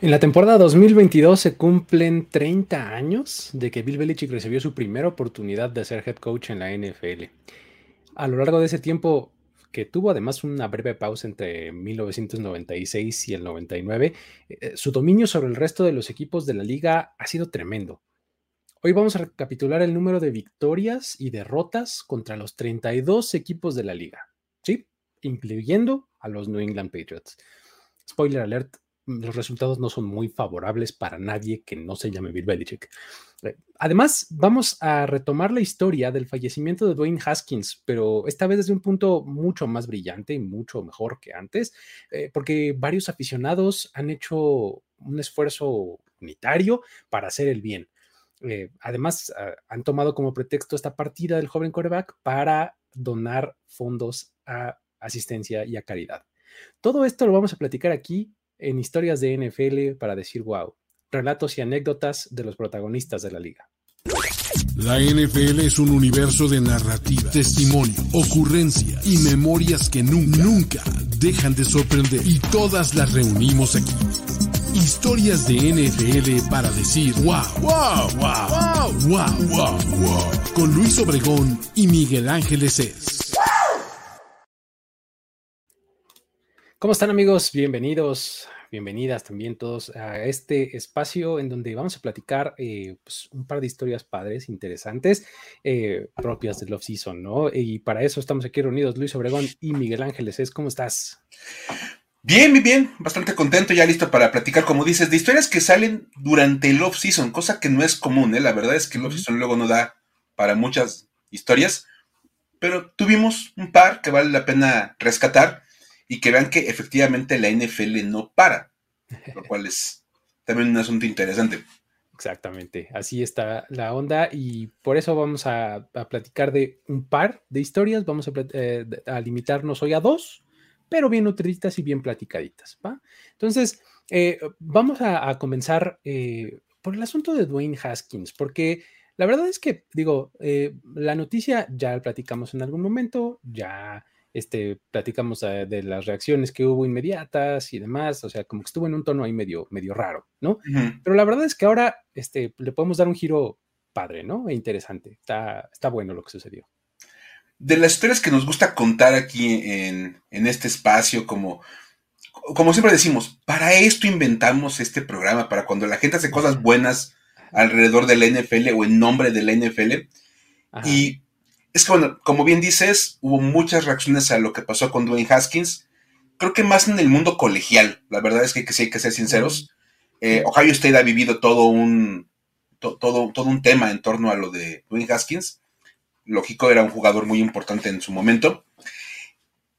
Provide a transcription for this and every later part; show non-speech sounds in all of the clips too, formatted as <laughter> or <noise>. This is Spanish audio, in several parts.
En la temporada 2022 se cumplen 30 años de que Bill Belichick recibió su primera oportunidad de ser head coach en la NFL. A lo largo de ese tiempo, que tuvo además una breve pausa entre 1996 y el 99, eh, su dominio sobre el resto de los equipos de la liga ha sido tremendo. Hoy vamos a recapitular el número de victorias y derrotas contra los 32 equipos de la liga, ¿sí? Incluyendo a los New England Patriots. Spoiler alert, los resultados no son muy favorables para nadie que no se llame Bill Belichick. Eh, además, vamos a retomar la historia del fallecimiento de Dwayne Haskins, pero esta vez desde un punto mucho más brillante y mucho mejor que antes, eh, porque varios aficionados han hecho un esfuerzo unitario para hacer el bien. Eh, además, ah, han tomado como pretexto esta partida del joven quarterback para donar fondos a asistencia y a caridad. Todo esto lo vamos a platicar aquí en historias de NFL para decir wow, relatos y anécdotas de los protagonistas de la liga. La NFL es un universo de narrativa, testimonio, ocurrencia y memorias que nunca, nunca dejan de sorprender. Y todas las reunimos aquí. Historias de NFL para decir wow, wow, wow, wow, wow, wow, wow. Con Luis Obregón y Miguel Ángeles es. ¿Cómo están amigos? Bienvenidos, bienvenidas también todos a este espacio en donde vamos a platicar eh, pues, un par de historias padres, interesantes, eh, propias del off-season, ¿no? Y para eso estamos aquí reunidos Luis Obregón y Miguel Ángeles. ¿Cómo estás? Bien, bien, bien, bastante contento, ya listo para platicar, como dices, de historias que salen durante el off-season, cosa que no es común, ¿eh? La verdad es que el off-season luego no da para muchas historias, pero tuvimos un par que vale la pena rescatar y que vean que efectivamente la NFL no para, <laughs> lo cual es también un asunto interesante. Exactamente, así está la onda y por eso vamos a, platicar de un par de historias, vamos a, eh, limitarnos hoy a dos, pero bien nutriditas y bien platicaditas. ¿va? Entonces, eh, vamos a, comenzar eh, por el asunto de Dwayne Haskins, porque la verdad es que, digo, la noticia ya la platicamos en algún momento, ya este, platicamos eh, de las reacciones que hubo inmediatas y demás, o sea, como que estuvo en un tono ahí medio, medio raro, ¿no? Pero la verdad es que ahora este, le podemos dar un giro padre, ¿no? E interesante, está, está bueno lo que sucedió. De las historias que nos gusta contar aquí en, en este espacio, como, como siempre decimos, para esto inventamos este programa, para cuando la gente hace cosas buenas alrededor de la NFL o en nombre de la NFL. Y es que, bueno, como bien dices, hubo muchas reacciones a lo que pasó con Dwayne Haskins. Creo que más en el mundo colegial, la verdad es que, sí hay que ser sinceros. Eh, Ohio State ha vivido todo un, todo, todo un tema en torno a lo de Dwayne Haskins. Lógico, era un jugador muy importante en su momento.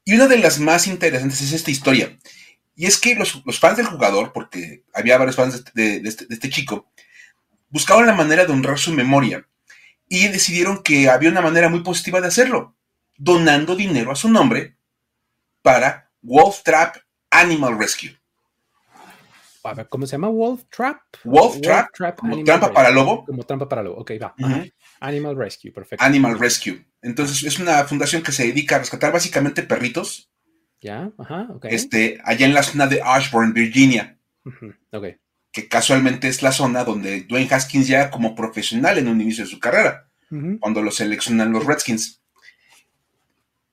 Y una de las más interesantes es esta historia. Y es que los, fans del jugador, porque había varios fans de, este, de, este, chico, buscaban la manera de honrar su memoria y decidieron que había una manera muy positiva de hacerlo, donando dinero a su nombre para Wolf Trap Animal Rescue. A ver, ¿cómo se llama? Wolf Trap. Wolf, Trap, como trampa para lobo. Como trampa para lobo, ok, va. Animal Rescue, perfecto. Animal Rescue. Entonces, es una fundación que se dedica a rescatar básicamente perritos. Ya, ajá, ok. Este, allá en la zona de Ashburn, Virginia. Ok que casualmente es la zona donde Dwayne Haskins ya como profesional en un inicio de su carrera, cuando lo seleccionan los Redskins.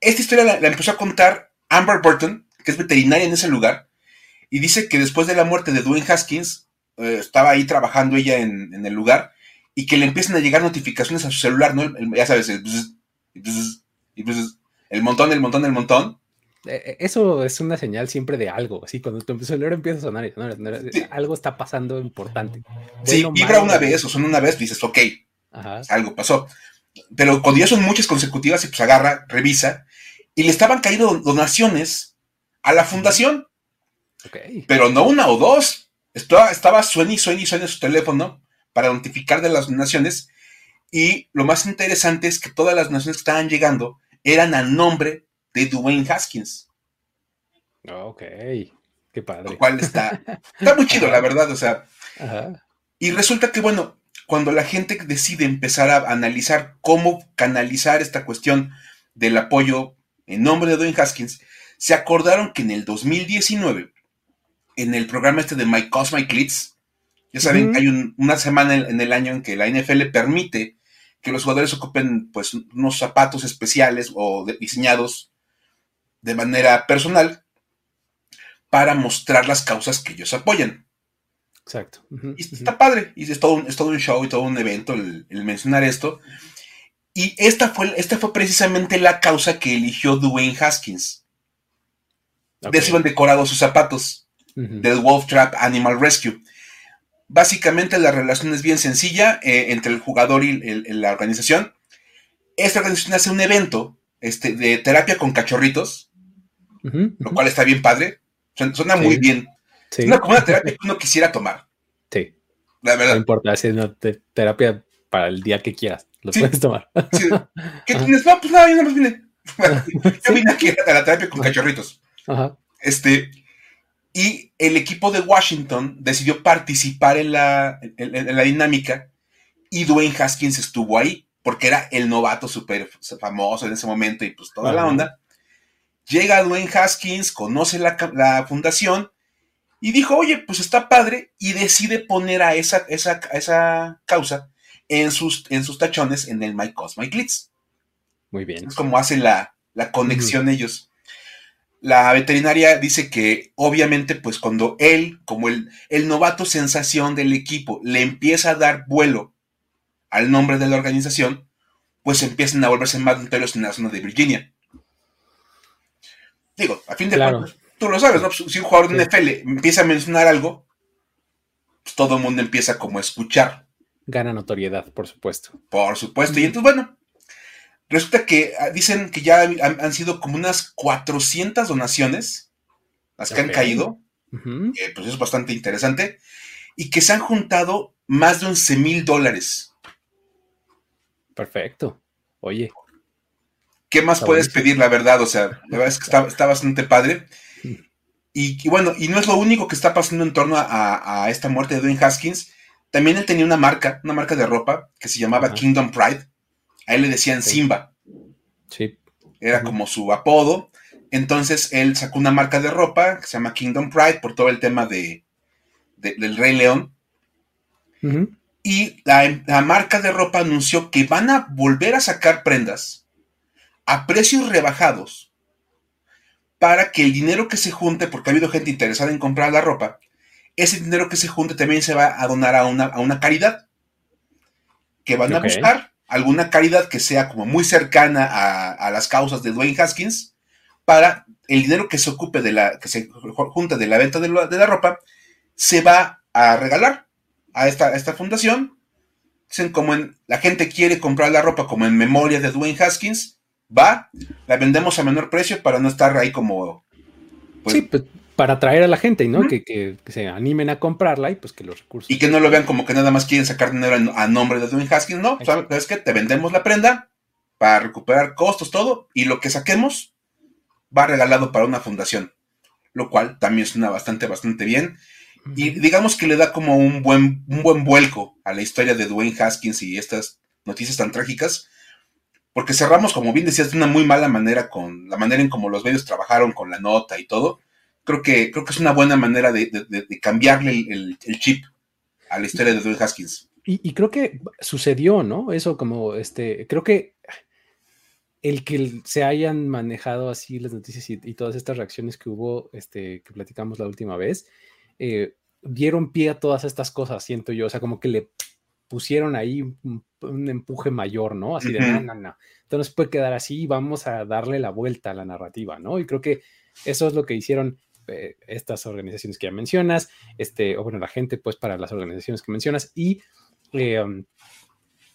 Esta historia la, empezó a contar Amber Burton, que es veterinaria en ese lugar, y dice que después de la muerte de Dwayne Haskins, eh, estaba ahí trabajando ella en, el lugar, y que le empiezan a llegar notificaciones a su celular, ¿no? ya sabes, el, el montón, el montón, el montón, eh, eh, eso es una señal siempre de algo, así cuando tu celular empieza a sonar, algo está pasando importante. sí, vibra una vez o son una vez, dices, ok, algo pasó. Pero cuando ya son muchas consecutivas, y pues agarra, revisa, y le estaban cayendo donaciones a la fundación. Pero no una o dos. Estaba, estaba suena y suena y suena su teléfono para notificar de las donaciones. Y lo más interesante es que todas las donaciones que estaban llegando eran a nombre de Dwayne Haskins. Ok, qué padre. Lo cual está, está muy chido, la verdad, o sea. Y resulta que, bueno, cuando la gente decide empezar a analizar cómo canalizar esta cuestión del apoyo en nombre de Dwayne Haskins, se acordaron que en el 2019 en el programa este de My Cosmic Leads. Ya saben hay una semana en, el año en que la NFL permite que los jugadores ocupen pues unos zapatos especiales o diseñados de manera personal para mostrar las causas que ellos apoyan. Exacto. y está padre, y es todo, un, es todo un show y todo un evento el, mencionar esto. Y esta fue, esta fue precisamente la causa que eligió Dwayne Haskins. De eso iban decorados sus zapatos del Wolf Trap Animal Rescue. Básicamente la relación es bien sencilla eh, entre el jugador y la organización. Esta organización hace un evento este, de terapia con cachorritos, lo cual está bien padre. Suena, muy bien. Suena como una terapia que uno quisiera tomar. Sí. La verdad. No importa, es una terapia para el día que quieras. Lo puedes tomar. <laughs> ¿Qué tienes? No, pues nada, yo nada más vine. <laughs> <laughs> yo vine aquí a la terapia con cachorritos. Ajá. Este, y el equipo de Washington decidió participar en la, en, la dinámica y Dwayne Haskins estuvo ahí porque era el novato súper famoso en ese momento y pues toda la onda. Llega Dwayne Haskins, conoce la, fundación y dijo, oye, pues está padre y decide poner a esa, esa, esa causa en sus, en sus tachones en el My Cosmic Glitz. Muy bien. Es como hacen la, conexión ellos la veterinaria dice que obviamente pues cuando él, como el, el novato sensación del equipo, le empieza a dar vuelo al nombre de la organización, pues empiezan a volverse más notorios en la zona de Virginia. Digo, a fin de cuentas, tú lo sabes, ¿no? Pues, si un jugador de NFL empieza a mencionar algo, pues todo el mundo empieza como a escuchar. Gana notoriedad, por supuesto. Por supuesto. Y entonces, bueno, Resulta que ah, dicen que ya han, sido como unas 400 donaciones las que han caído, pues es bastante interesante, y que se han juntado más de 11 mil dólares. Perfecto. Oye. ¿Qué más puedes pedir, la verdad? O sea, la verdad es que está, bastante padre. Y, bueno, y no es lo único que está pasando en torno a, esta muerte de Dwayne Haskins. También él tenía una marca, una marca de ropa que se llamaba Kingdom Pride a él le decían Simba. Sí. Era como su apodo. Entonces él sacó una marca de ropa que se llama Kingdom Pride por todo el tema de, del Rey León. Y la, la, marca de ropa anunció que van a volver a sacar prendas a precios rebajados para que el dinero que se junte, porque ha habido gente interesada en comprar la ropa, ese dinero que se junte también se va a donar a una, a una caridad que van a buscar alguna caridad que sea como muy cercana a, las causas de Dwayne Haskins para el dinero que se ocupe de la, que se junta de la venta de la, ropa, se va a regalar a esta, esta fundación. Dicen como en, la gente quiere comprar la ropa como en memoria de Dwayne Haskins, va, la vendemos a menor precio para no estar ahí como... Pues, sí, pues para atraer a la gente, ¿no? que, se animen a comprarla y pues que los recursos. Y que no lo vean como que nada más quieren sacar dinero a nombre de Dwayne Haskins, no. ¿Sabes qué? Te vendemos la prenda para recuperar costos, todo, y lo que saquemos va regalado para una fundación. Lo cual también suena bastante, bastante bien. Y digamos que le da como un buen, un buen vuelco a la historia de Dwayne Haskins y estas noticias tan trágicas. Porque cerramos, como bien decías, de una muy mala manera con la manera en cómo los medios trabajaron con la nota y todo creo que, creo que es una buena manera de, cambiarle el, chip a la historia de Dwayne Haskins. Y, creo que sucedió, ¿no? Eso como, este, creo que el que se hayan manejado así las noticias y, todas estas reacciones que hubo, este, que platicamos la última vez, eh, dieron pie a todas estas cosas, siento yo, o sea, como que le pusieron ahí un, empuje mayor, ¿no? Así de, no, no, no, entonces puede quedar así, vamos a darle la vuelta a la narrativa, ¿no? Y creo que eso es lo que hicieron eh, estas organizaciones que ya mencionas, este, o bueno, la gente pues para las organizaciones que mencionas y eh, um,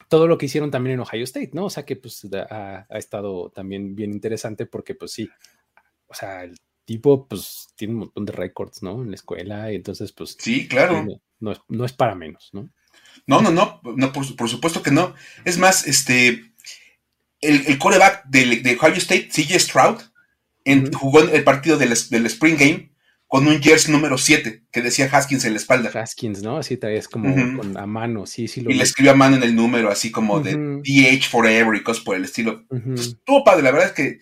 todo lo que hicieron también en Ohio State, ¿no? O sea que pues ha, estado también bien interesante porque pues sí, o sea, el tipo pues tiene un montón de récords, ¿no? En la escuela y entonces pues... Sí, claro. No, es, no es, para menos, ¿no? No, no, no, no por, supuesto que no. Es más, este, el, el coreback de, de Ohio State, CJ Stroud, jugó el partido del, Spring Game con un jersey número 7 que decía Haskins en la espalda. Haskins, ¿no? Así traes como a mano, sí, sí. Lo y le escribió a mano en el número, así como de DH Forever y cosas por el estilo. Estuvo padre, la verdad es que.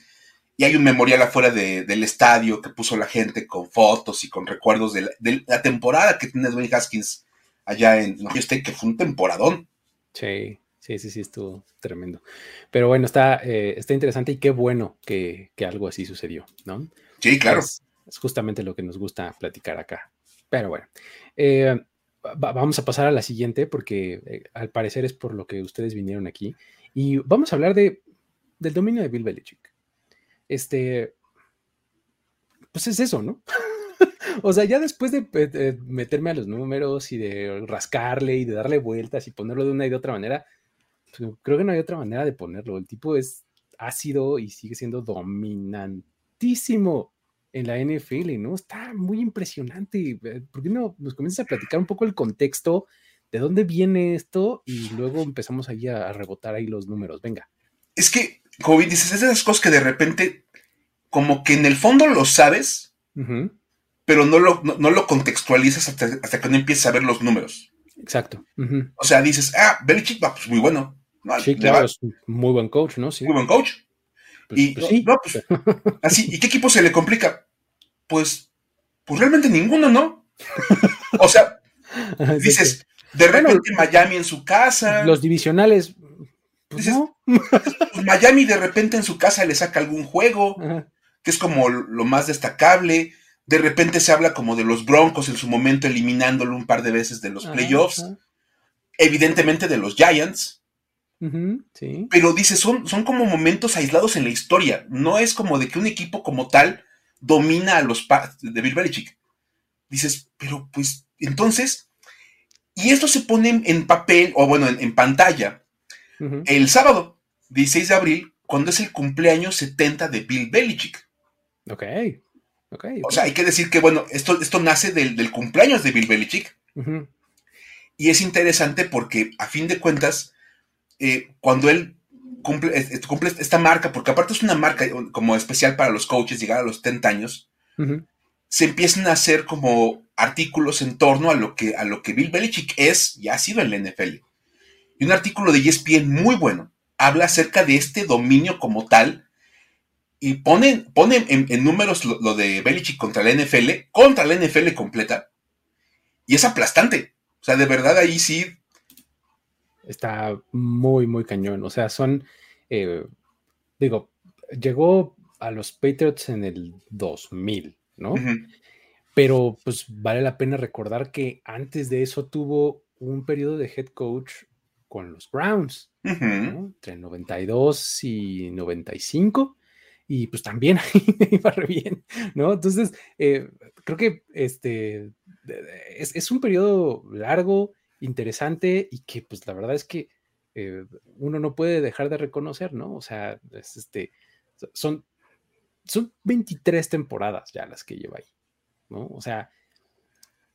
y hay un memorial afuera del estadio que puso la gente con fotos y con recuerdos de la, temporada que tiene Dwayne Haskins allá en Ohio State, que fue un temporadón. Sí, sí, sí, sí, estuvo tremendo. Pero bueno, está, eh, está interesante y qué bueno que, algo así sucedió, ¿no? Sí, claro. Es, justamente lo que nos gusta platicar acá. Pero bueno, eh, vamos a pasar a la siguiente porque eh, al parecer es por lo que ustedes vinieron aquí. Y vamos a hablar de, del dominio de Bill Belichick. Este, pues es eso, ¿no? <laughs> <laughs> o sea, ya después de, meterme a los números y de rascarle y de darle vueltas y ponerlo de una y de otra manera, pues, creo que no hay otra manera de ponerlo. El tipo es ácido y sigue siendo dominantísimo en la NFL, ¿no? Está muy impresionante. Eh, ¿Por qué no nos comienzas a platicar un poco el contexto de dónde viene esto y luego empezamos ahí a, rebotar ahí los números? Venga. Es que, como dices, es de esas cosas que de repente, como que en el fondo lo sabes, pero no lo, no, lo contextualizas hasta, que no empiezas a ver los números. Exacto. O sea, dices, ah, Belichick va, pues muy bueno. sí, claro, es muy buen coach, ¿no? Muy buen coach. Pues, y, pues no, pues, <laughs> así, ¿y qué equipo se le complica? Pues, pues realmente ninguno, ¿no? O sea, <laughs> dices, de repente Miami en su casa. Los divisionales. Pues no. Miami de repente en su casa le saca algún juego, que es como lo más destacable. De repente se habla como de los Broncos en su momento eliminándolo un par de veces de los playoffs. Evidentemente de los Giants. Pero dice, son, son como momentos aislados en la historia. No es como de que un equipo como tal domina a los de Bill Belichick. Dices, pero pues entonces, y esto se pone en papel, o bueno, en, pantalla, el sábado, 16 de abril, cuando es el cumpleaños 70 de Bill Belichick. Ok. Okay, O sea, hay que decir que, bueno, esto, esto nace del, cumpleaños de Bill Belichick. Y es interesante porque, a fin de cuentas, eh, cuando él cumple, cumple, esta marca, porque aparte es una marca como especial para los coaches, llegar a los 70 años, se empiezan a hacer como artículos en torno a lo que, a lo que Bill Belichick es y ha sido en la NFL. Y un artículo de ESPN muy bueno habla acerca de este dominio como tal y pone, pone en, números lo, lo, de Belichick contra la NFL, contra la NFL completa, y es aplastante. O sea, de verdad ahí sí está muy, muy cañón. O sea, son, eh, digo, llegó a los Patriots en el 2000, ¿no? Pero pues vale la pena recordar que antes de eso tuvo un periodo de head coach con los Browns, entre 92 y 95. Y pues también <laughs> iba re bien, ¿no? Entonces, eh, creo que este es, es, un periodo largo, interesante y que pues la verdad es que eh, uno no puede dejar de reconocer, ¿no? O sea, este, son, son 23 temporadas ya las que lleva ahí, ¿no? O sea,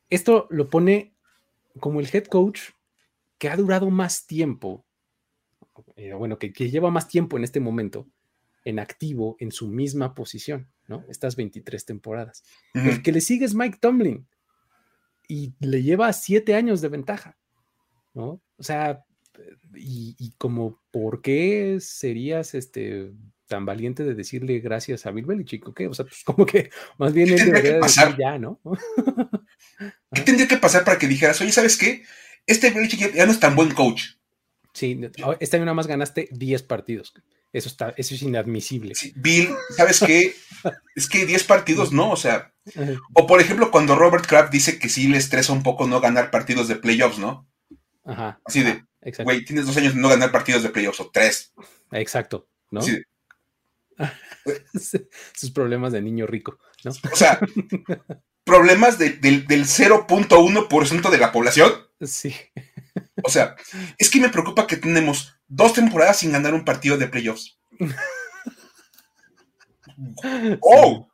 esto lo pone como el head coach que ha durado más tiempo, eh, bueno, que, lleva más tiempo en este momento en activo en su misma posición, ¿no? Estas 23 temporadas. El que le sigue es Mike Tomlin, y le lleva siete años de ventaja, ¿no? O sea, y, como, ¿por qué serías este tan valiente de decirle gracias a Bill Belichick? ¿Qué? O sea, pues como que más bien él debería decir ya, ¿no? <laughs> ¿Qué tendría que pasar para que dijeras, oye, ¿sabes qué? Este Belichick ya no es tan buen coach. Sí, este año nada más ganaste 10 partidos. Eso está, eso es inadmisible. Bill, ¿sabes qué? <laughs> es que 10 partidos no, o sea. O por ejemplo, cuando Robert Kraft dice que sí le estresa un poco no ganar partidos de playoffs, ¿no? Ajá. Así de, güey, tienes dos años de no ganar partidos de playoffs o tres. Exacto, ¿no? <laughs> Sus problemas de niño rico, ¿no? O sea, <laughs> problemas del 0.1% de la población. Sí. O sea, es que me preocupa que tenemos dos temporadas sin ganar un partido de playoffs. <laughs> ¡Oh!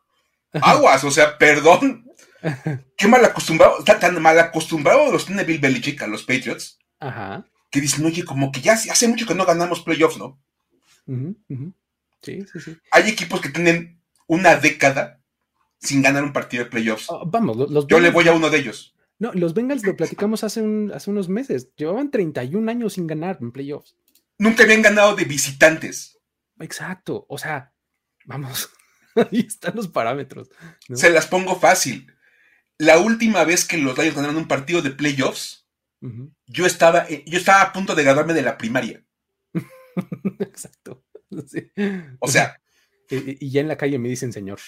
Aguas, o sea, perdón. <laughs> Qué mal acostumbrado, tan, mal acostumbrado los tiene Bill Belichick a los Patriots. Ajá. Que dicen, oye, como que ya hace mucho que no ganamos playoffs, ¿no? Sí, sí, sí. Hay equipos que tienen una década sin ganar un partido de playoffs. Ah, vamos, los Yo le voy a uno de ellos. No, los Bengals lo platicamos hace, hace unos meses. Llevaban 31 años sin ganar en playoffs. Nunca habían ganado de visitantes. Exacto. O sea, vamos. <laughs> Ahí están los parámetros. Se las pongo fácil. La última vez que los Lions ganaron un partido de playoffs, yo, estaba, eh, yo estaba a punto de graduarme de la primaria. <laughs> Exacto. O sea. <laughs> Y, ya en la calle me dicen señor.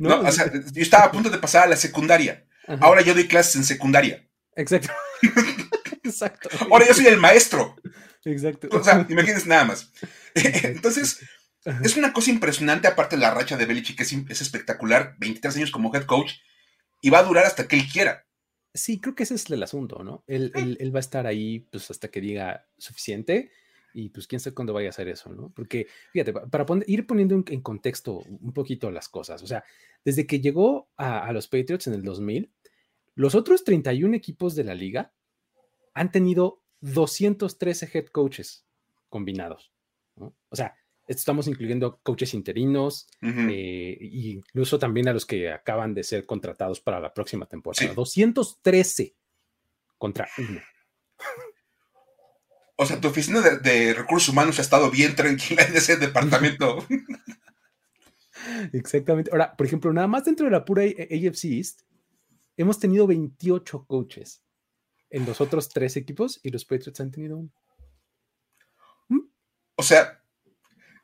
no, o sea, yo estaba a punto de pasar a la secundaria. Ahora yo doy clases en secundaria. Exacto. <laughs> Exacto. Ahora yo soy el maestro. Exacto. O sea, <laughs> imagínense nada más. Entonces, es una cosa impresionante, aparte de la racha de Belichick, que es, espectacular, 23 años como head coach, y va a durar hasta que él quiera. Sí, creo que ese es el asunto, ¿no? Él, va a estar ahí pues hasta que diga suficiente y pues quién sabe cuándo vaya a hacer eso, ¿no? Porque, fíjate, para ir poniendo en, contexto un poquito las cosas, o sea, desde que llegó a, a, los Patriots en el 2000, los otros 31 equipos de la liga han tenido 213 head coaches combinados, ¿no? O sea, estamos incluyendo coaches interinos e incluso también a los que acaban de ser contratados para la próxima temporada. 213 contra uno. O sea, tu oficina de, recursos humanos ha estado bien tranquila en ese departamento. <laughs> Exactamente. Ahora, por ejemplo, nada más dentro de la pura AFC East, hemos tenido 28 coaches en los otros tres equipos y los Patriots han tenido uno. O sea,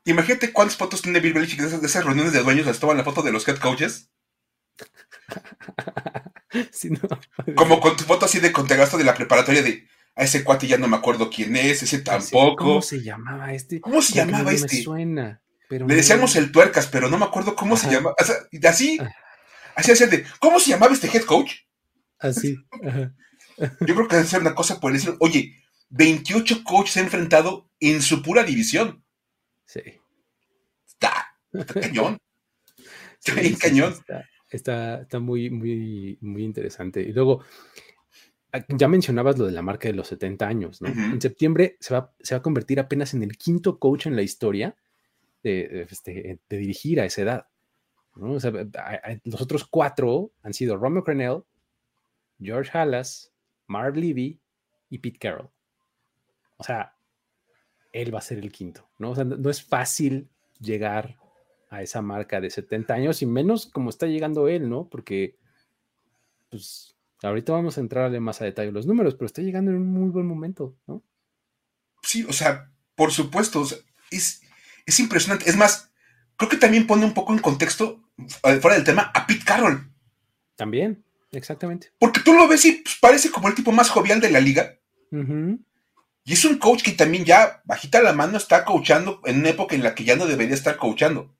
Imagínate cuántas fotos tiene Bill Belichick de esas, reuniones de dueños donde toman la foto de los head coaches. <laughs> Como con tu foto así de contegasto de la preparatoria de a ese cuate ya no me acuerdo quién es, ese tampoco. ¿Cómo se llamaba este? ¿Cómo se llamaba este? Me suena. Pero Le decíamos el tuercas, pero no me acuerdo cómo se llamaba. así, ah. así, así de, ¿cómo se llamaba este head coach? Así. Yo creo que debe ser una cosa por decir, oye, 28 coaches se han enfrentado en su pura división. Sí. Está, <laughs> cañón. Está cañón. Está, está, muy, muy, muy interesante. Y luego, ah, ya mencionabas lo de la marca de los 70 años, ¿no? En septiembre se va, se va a convertir apenas en el quinto coach en la historia de, este, dirigir a esa edad. Los otros cuatro han sido Romeo Crenell, George Halas, Marv Levy y Pete Carroll. O sea, él va a ser el quinto, ¿no? No, es fácil llegar a esa marca de 70 años y menos como está llegando él, ¿no? Porque, pues, ahorita vamos a entrarle más a detalle los números, pero está llegando en un muy buen momento, ¿no? Sí, o sea, por supuesto, es, es impresionante. Es más, creo que también pone un poco en contexto, fuera del tema, a Pete Carroll. También, exactamente. Porque tú lo ves y pues, parece como el tipo más jovial de la liga. Y es un coach que también ya, bajita la mano, está coachando en una época en la que ya no debería estar coachando.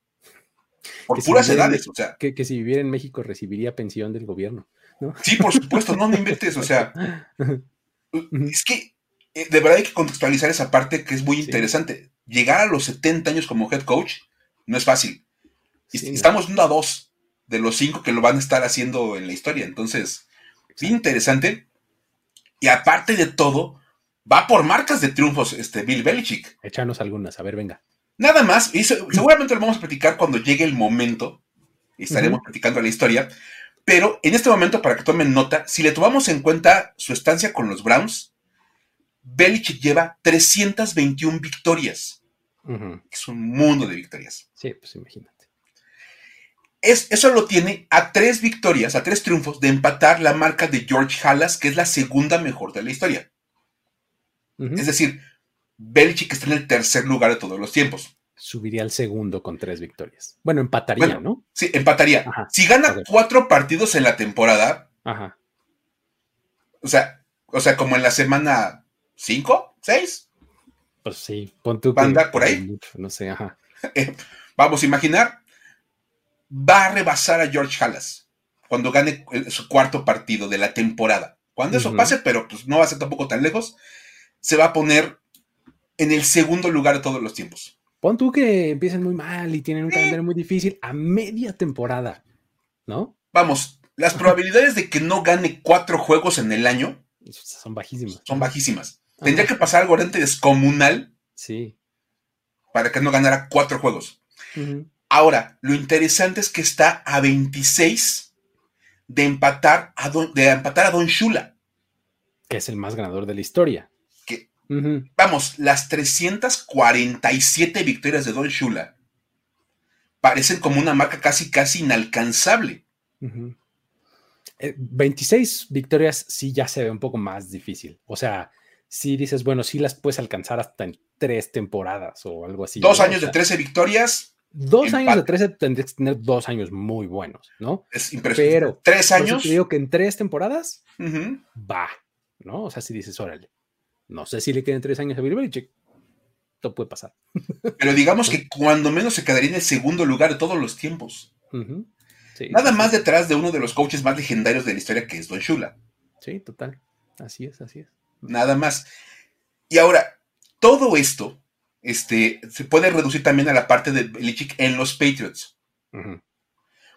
Por puras edades, o sea. Que, si viviera en México recibiría pensión del gobierno, ¿no? Sí, por supuesto, no me inventes, o sea. es que eh, de verdad hay que contextualizar esa parte que es muy interesante. Llegar a los 70 años como head coach no es fácil. Estamos viendo a dos de los cinco que lo van a estar haciendo en la historia. Entonces, bien interesante. Y aparte de todo, va por marcas de triunfos este Bill Belichick. Échanos algunas, a ver, venga. Nada más, y seguramente lo vamos a platicar cuando llegue el momento, y estaremos platicando la historia, pero en este momento, para que tomen nota, si le tomamos en cuenta su estancia con los Browns, Belichick lleva 321 victorias. Es un mundo de victorias. Sí, pues imagínate. Es, eso lo tiene a tres victorias, a tres triunfos de empatar la marca de George Halas, que es la segunda mejor de la historia. Es decir, Belichick está en el tercer lugar de todos los tiempos. Subiría al segundo con tres victorias. Bueno, empataría, ¿no? Sí, empataría. si gana cuatro partidos en la temporada, Ajá. O sea, o sea, como en la semana cinco, seis. Pues sí, pon tu. Va a andar por ahí. no sé, ajá. <laughs> Eh, vamos a imaginar, va a rebasar a George Halas cuando gane su cuarto partido de la temporada. Cuando eso pase, pero pues no va a ser tampoco tan lejos, se va a poner en el segundo lugar de todos los tiempos. Pon tú que empiecen muy mal y tienen un calendario muy difícil a media temporada, ¿no? Vamos, las probabilidades de que no gane cuatro juegos en el año son bajísimas. Son bajísimas. Tendría que pasar algo realmente descomunal. Sí. Para que no ganara cuatro juegos. Ahora, lo interesante es que está a 26 de empatar a Don, de empatar a Don Shula. Que es el más ganador de la historia. Vamos, las 347 victorias de Don Shula parecen como una marca casi, casi inalcanzable. 26 eh, victorias sí ya se ve un poco más difícil. O sea, si dices, bueno, sí las puedes alcanzar hasta en tres temporadas o algo así. Dos años de 13 victorias. Dos años de 13 tendrías que tener dos años muy buenos, ¿no? Es impresionante. Pero tres años. Te digo que en tres temporadas va, ¿no? O sea, si dices, órale, no sé si le queden tres años a Bill Belichick. Esto puede pasar. Pero digamos que cuando menos se quedaría en el segundo lugar de todos los tiempos. Nada más detrás de uno de los coaches más legendarios de la historia, que es Don Shula. Sí, total. Así es, así es. Nada más. Y ahora, todo esto este, se puede reducir también a la parte de Belichick en los Patriots.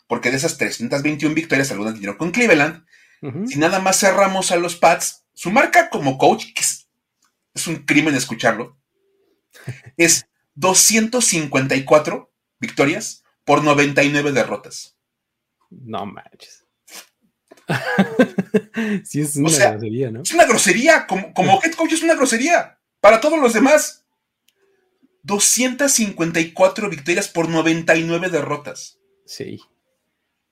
Porque de esas 321 victorias, algunas vinieron con Cleveland. Si nada más cerramos a los Pats, su marca como coach, que es, es un crimen escucharlo, <laughs> es 254 victorias por 99 derrotas. No manches. <laughs> sí, es una grosería, ¿no? Es una grosería. Como, como <laughs> head coach es una grosería. Para todos los demás. 254 victorias por 99 derrotas. Sí.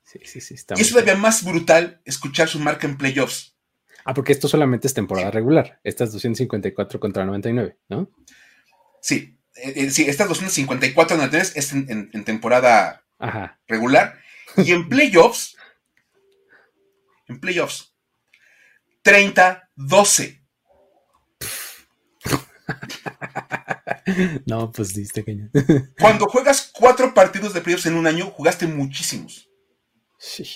Sí, sí, sí. y es todavía más brutal escuchar su marca en playoffs. Ah, porque esto solamente es temporada regular. Estas 254 contra 99, ¿no? Sí. Eh, eh, sí, estas 254 99 es en, en temporada regular. Y en <laughs> playoffs, en playoffs, 30-12. <laughs> No, pues diste caña. <laughs> Cuando juegas cuatro partidos de playoffs en un año, jugaste muchísimos. Sí.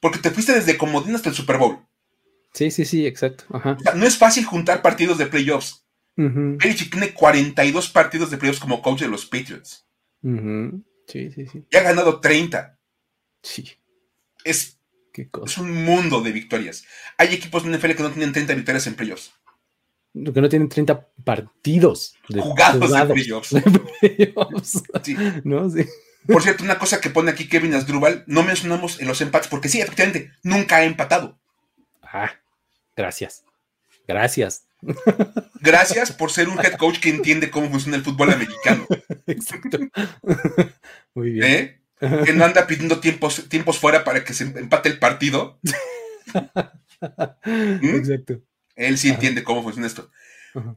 Porque te fuiste desde Comodín hasta el Super Bowl. Sí, sí, sí, exacto. no es fácil juntar partidos de playoffs. Uh tiene 42 partidos de playoffs como coach de los Patriots. Sí, sí, sí. Y ha ganado 30. Sí. Es, es un mundo de victorias. Hay equipos de NFL que no tienen 30 victorias en playoffs. Que no tienen 30 partidos de jugados, de <laughs> playoffs. Sí. ¿No? Sí. Por cierto, una cosa que pone aquí Kevin Asdrubal, no mencionamos en los empates, porque sí, efectivamente, nunca ha empatado. Ah, gracias. Gracias. Gracias por ser un head <laughs> coach que entiende cómo funciona el fútbol americano. Exacto. Muy bien. ¿Eh? que no anda pidiendo tiempos, tiempos fuera para que se empate el partido. <laughs> ¿Mm? Exacto. Él sí entiende cómo funciona esto.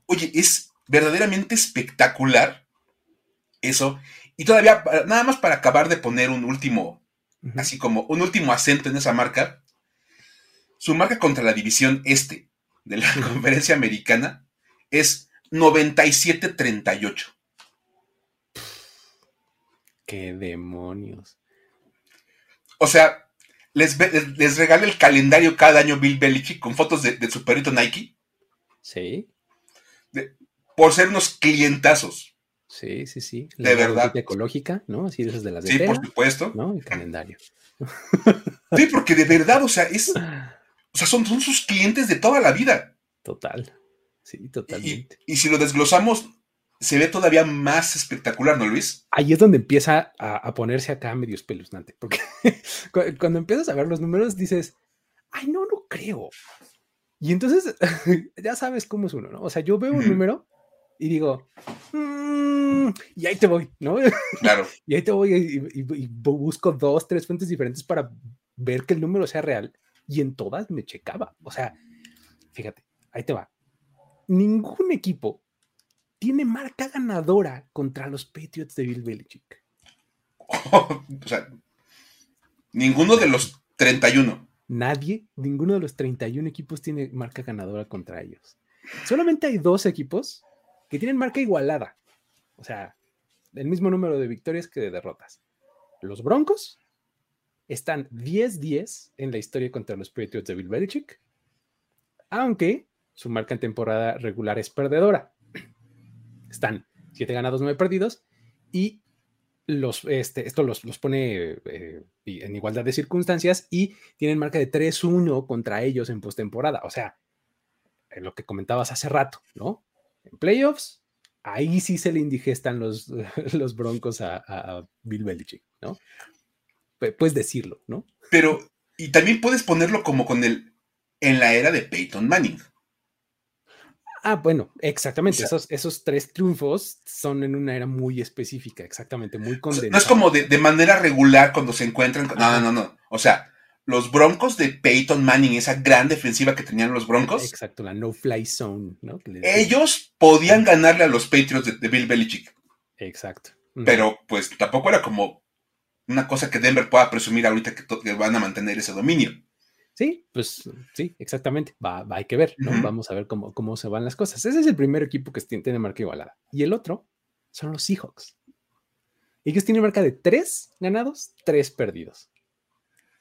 Oye, es verdaderamente espectacular eso. Y todavía, nada más para acabar de poner un último, así como un último acento en esa marca, su marca contra la división este de la conferencia americana es 97-38. ¡Qué demonios! O sea, les, les regala el calendario cada año Bill Belichick con fotos de, su perrito Nike. Sí. por ser unos clientazos. Sí, sí, sí. de verdad. ecológica, ¿no? Así de esas de las de Sí, por supuesto. ¿No? El calendario. <laughs> Sí, porque de verdad, o sea, es. O sea, son, son sus clientes de toda la vida. Total. Sí, totalmente. y si lo desglosamos, se ve todavía más espectacular, ¿no, Luis? Ahí es donde empieza a, ponerse acá medio espeluznante, porque <laughs> cuando empiezas a ver los números dices, ay, no, no creo. Y entonces <laughs> ya sabes cómo es uno, ¿no? O sea, yo veo un número y digo, mm", y ahí te voy, ¿no? <laughs> Claro. y ahí te voy y, y, busco dos, tres fuentes diferentes para ver que el número sea real. Y en todas me checaba. O sea, fíjate, ahí te va. Ningún equipo tiene marca ganadora contra los Patriots de Bill Belichick. <laughs> o sea, ninguno de los 31. Nadie, ninguno de los 31 equipos tiene marca ganadora contra ellos. Solamente hay dos equipos que tienen marca igualada. O sea, el mismo número de victorias que de derrotas. Los Broncos están 10-10 en la historia contra los Patriots de Bill Belichick, aunque su marca en temporada regular es perdedora están 7 ganados, 9 perdidos y los, este, esto los, los pone eh, en igualdad de circunstancias y tienen marca de 3-1 contra ellos en postemporada. O sea, lo que comentabas hace rato, ¿no? En playoffs, ahí sí se le indigestan los, <laughs> los broncos a, Bill Belichick, ¿no? Puedes decirlo, ¿no? Pero, y también puedes ponerlo como con el, en la era de Peyton Manning. Ah, bueno, exactamente. esos, esos tres triunfos son en una era muy específica, exactamente, muy condensada. No es como de, manera regular cuando se encuentran. No, no, no. O sea, los Broncos de Peyton Manning, esa gran defensiva que tenían los Broncos. Exacto, la no-fly zone, ¿no? Ellos podían ganarle a los Patriots de, Bill Belichick. Exacto. Pero pues tampoco era como una cosa que Denver pueda presumir ahorita que van a mantener ese dominio. Sí, pues sí, exactamente. Va, hay que ver, ¿no? Vamos a ver cómo, cómo se van las cosas. Ese es el primer equipo que tiene marca igualada. Y el otro son los Seahawks. Ellos tienen marca de tres ganados, tres perdidos.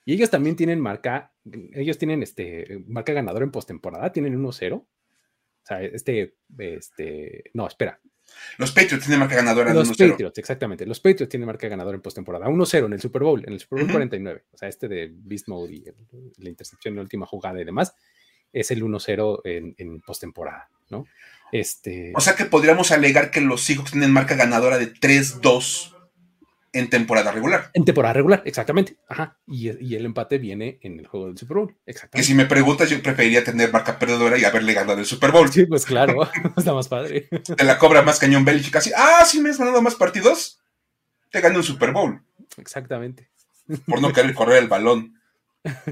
Y ellos también tienen marca, ellos tienen este, marca ganadora en postemporada, tienen 1-0. O sea, este, este, no, espera, los Patriots tienen marca ganadora. Los Patriots, exactamente. Los Patriots tienen marca ganadora en postemporada. 1-0 en el Super Bowl, en el Super Bowl 49. O sea, este de Beast Mode y la intercepción en la última jugada y demás, es el 1-0 en, en postemporada, ¿no? Este... O sea que podríamos alegar que los Seahawks tienen marca ganadora de 3-2 en temporada regular. En temporada regular, exactamente. Ajá. Y, el empate viene en el juego del Super Bowl. Exactamente. Que si me preguntas, yo preferiría tener marca perdedora y haberle ganado el Super Bowl. Sí, pues claro. <laughs> Está más padre. Te la cobra más cañón Belichick. Así, ah, sí me has ganado más partidos. Te gané un Super Bowl. Exactamente. Por no querer correr el balón.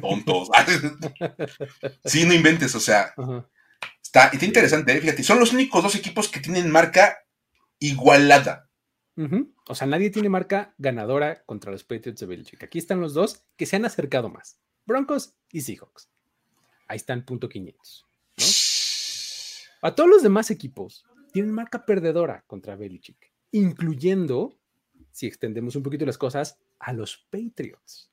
Tontos. <laughs> sí, no inventes, o sea. Está, está interesante, ¿eh? fíjate. Son los únicos dos equipos que tienen marca igualada. O sea, nadie tiene marca ganadora contra los Patriots de Belichick. Aquí están los dos que se han acercado más. Broncos y Seahawks. Ahí están punto 500. A todos los demás equipos tienen marca perdedora contra Belichick, incluyendo, si extendemos un poquito las cosas, a los Patriots.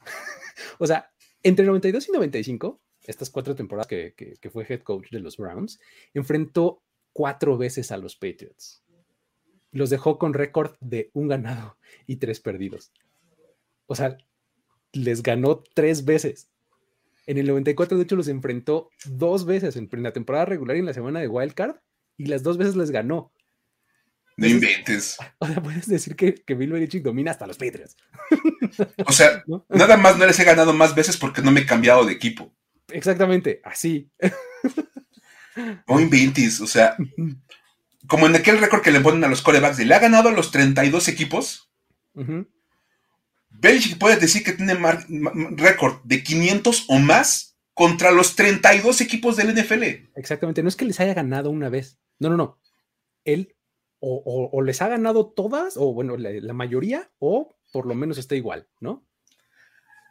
<laughs> o sea, entre 92 y 95, estas cuatro temporadas que, que fue head coach de los Browns, enfrentó cuatro veces a los Patriots los dejó con récord de un ganado <laughs> y tres perdidos. O sea, les ganó tres veces. En el 94, de hecho, los enfrentó dos veces en la temporada regular y en la semana de Wildcard, y las dos veces les ganó. No inventes. <laughs> O sea, puedes decir que, que Bill Belichick domina hasta los Patriots. <laughs> O sea, nada más no les he ganado más veces porque no me he cambiado de equipo. Exactamente, así. No inventes, o sea, como en aquel récord que le ponen a los corebacks de le ha ganado a los 32 equipos. Belichick puede decir que tiene récord de 500 o más contra los 32 equipos del NFL. Exactamente, no es que les haya ganado una vez. No, no, no. Él o, les ha ganado todas, o bueno, la, mayoría, o por lo menos está igual, ¿no?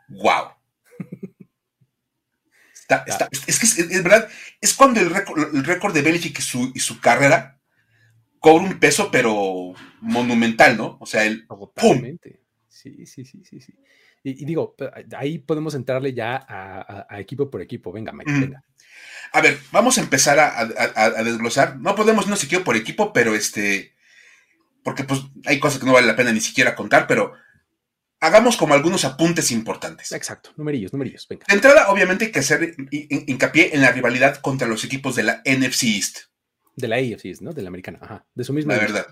¡Wow! <laughs> es que es, verdad, es cuando el récord, de Belichick y su carrera cobra un peso, pero monumental, ¿no? O sea, el. Totalmente. Sí, sí, sí, sí, sí. Y, digo, ahí podemos entrarle ya a, equipo por equipo. Venga, Mike, venga. A ver, vamos a empezar a, desglosar. No podemos irnos equipo por equipo, pero este. Porque pues hay cosas que no vale la pena ni siquiera contar, pero hagamos como algunos apuntes importantes. Exacto, numerillos, numerillos, venga. De entrada, obviamente, hay que hacer hincapié en la rivalidad contra los equipos de la NFC East. De la AFC, ¿no? De la americana, ajá. De su misma. La verdad.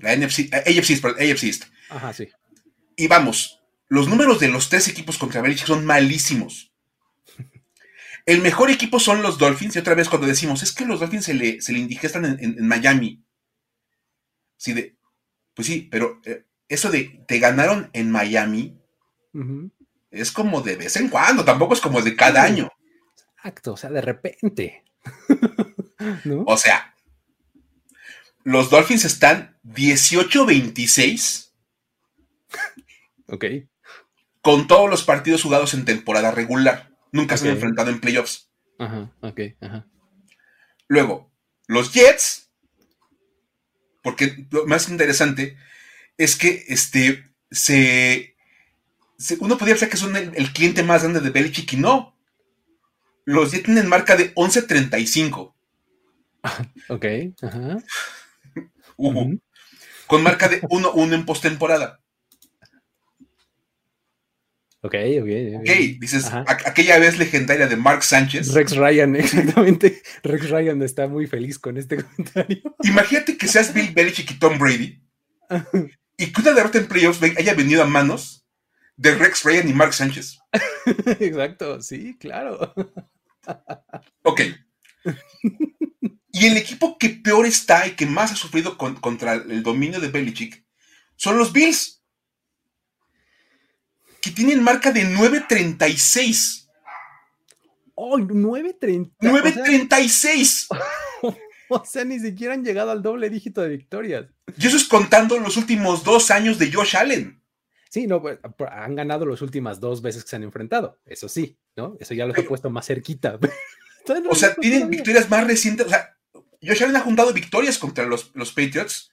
La NFC, AFC, eh, AFC East. Ajá, sí. Y vamos, los números de los tres equipos contra Belichick son malísimos. El mejor equipo son los Dolphins, y otra vez cuando decimos, es que los Dolphins se le, se le indigestan en, Miami. Sí, de, pues sí, pero eh, eso de te ganaron en Miami es como de vez en cuando, tampoco es como de cada año. Exacto, o sea, de repente. <laughs> O sea, los Dolphins están 18-26. Ok. Con todos los partidos jugados en temporada regular. Nunca se han enfrentado en playoffs. Ajá, ok, ajá. Luego, los Jets. Porque lo más interesante es que este se, uno podría pensar que son el, cliente más grande de Belichick y no. Los Jets tienen marca de 11.35. <laughs> Ok, ajá. Con marca de 1-1 en postemporada. Ok, ok. Ok, dices, aquella vez legendaria de Mark Sánchez. Rex Ryan, <laughs> exactamente. Rex Ryan está muy feliz con este <laughs> comentario. Imagínate que seas Bill Belichick y Tom Brady <laughs> y que una derrota en playoffs haya venido a manos de Rex Ryan y Mark Sánchez. Exacto, sí, claro. Ok. Y el equipo que peor está y que más ha sufrido contra el dominio de Belichick son los Bills, que tienen marca de 9.36. ¡Oh, 9.36! 9.36. O sea, ni siquiera han llegado al doble dígito de victorias. Y eso es contando los últimos dos años de Josh Allen. Sí, no, pues, han ganado las últimas dos veces que se han enfrentado. Eso sí, ¿no? Eso ya los ha puesto más cerquita. <laughs> o sea, tienen victorias más recientes. O sea, Josh Allen ha juntado victorias contra los, los Patriots.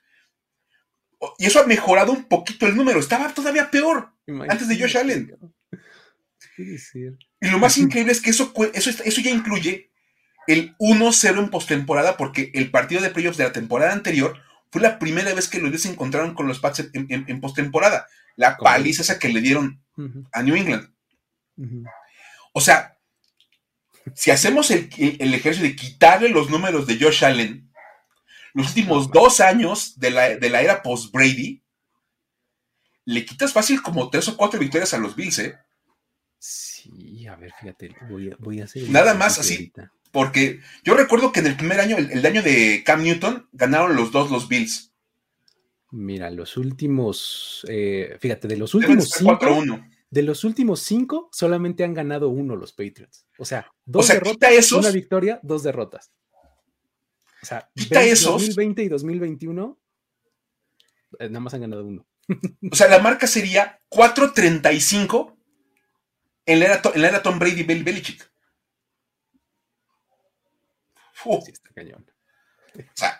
Y eso ha mejorado un poquito el número. Estaba todavía peor antes de Josh Allen. Y lo más increíble es que eso, eso, eso ya incluye el 1-0 en postemporada, porque el partido de playoffs de la temporada anterior fue la primera vez que los Bills se encontraron con los Pats en, postemporada. La paliza esa que le dieron a New England. O sea, si hacemos el, ejercicio de quitarle los números de Josh Allen, los últimos dos años de la, era post-Brady, le quitas fácil como tres o cuatro victorias a los Bills, ¿eh? Sí, a ver, fíjate, voy a, hacer. Nada más así. Porque yo recuerdo que en el primer año, el, año de Cam Newton, ganaron los dos los Bills. Mira, los últimos, eh, fíjate, de los últimos cinco, de los últimos cinco, solamente han ganado uno los Patriots. O sea, dos derrotas, una victoria, dos derrotas. O sea, quita esos. 2020 y 2021, eh, nada más han ganado uno. <laughs> o sea, la marca sería 4.35 en la era, en la era Tom Brady Bill Belichick. O sea,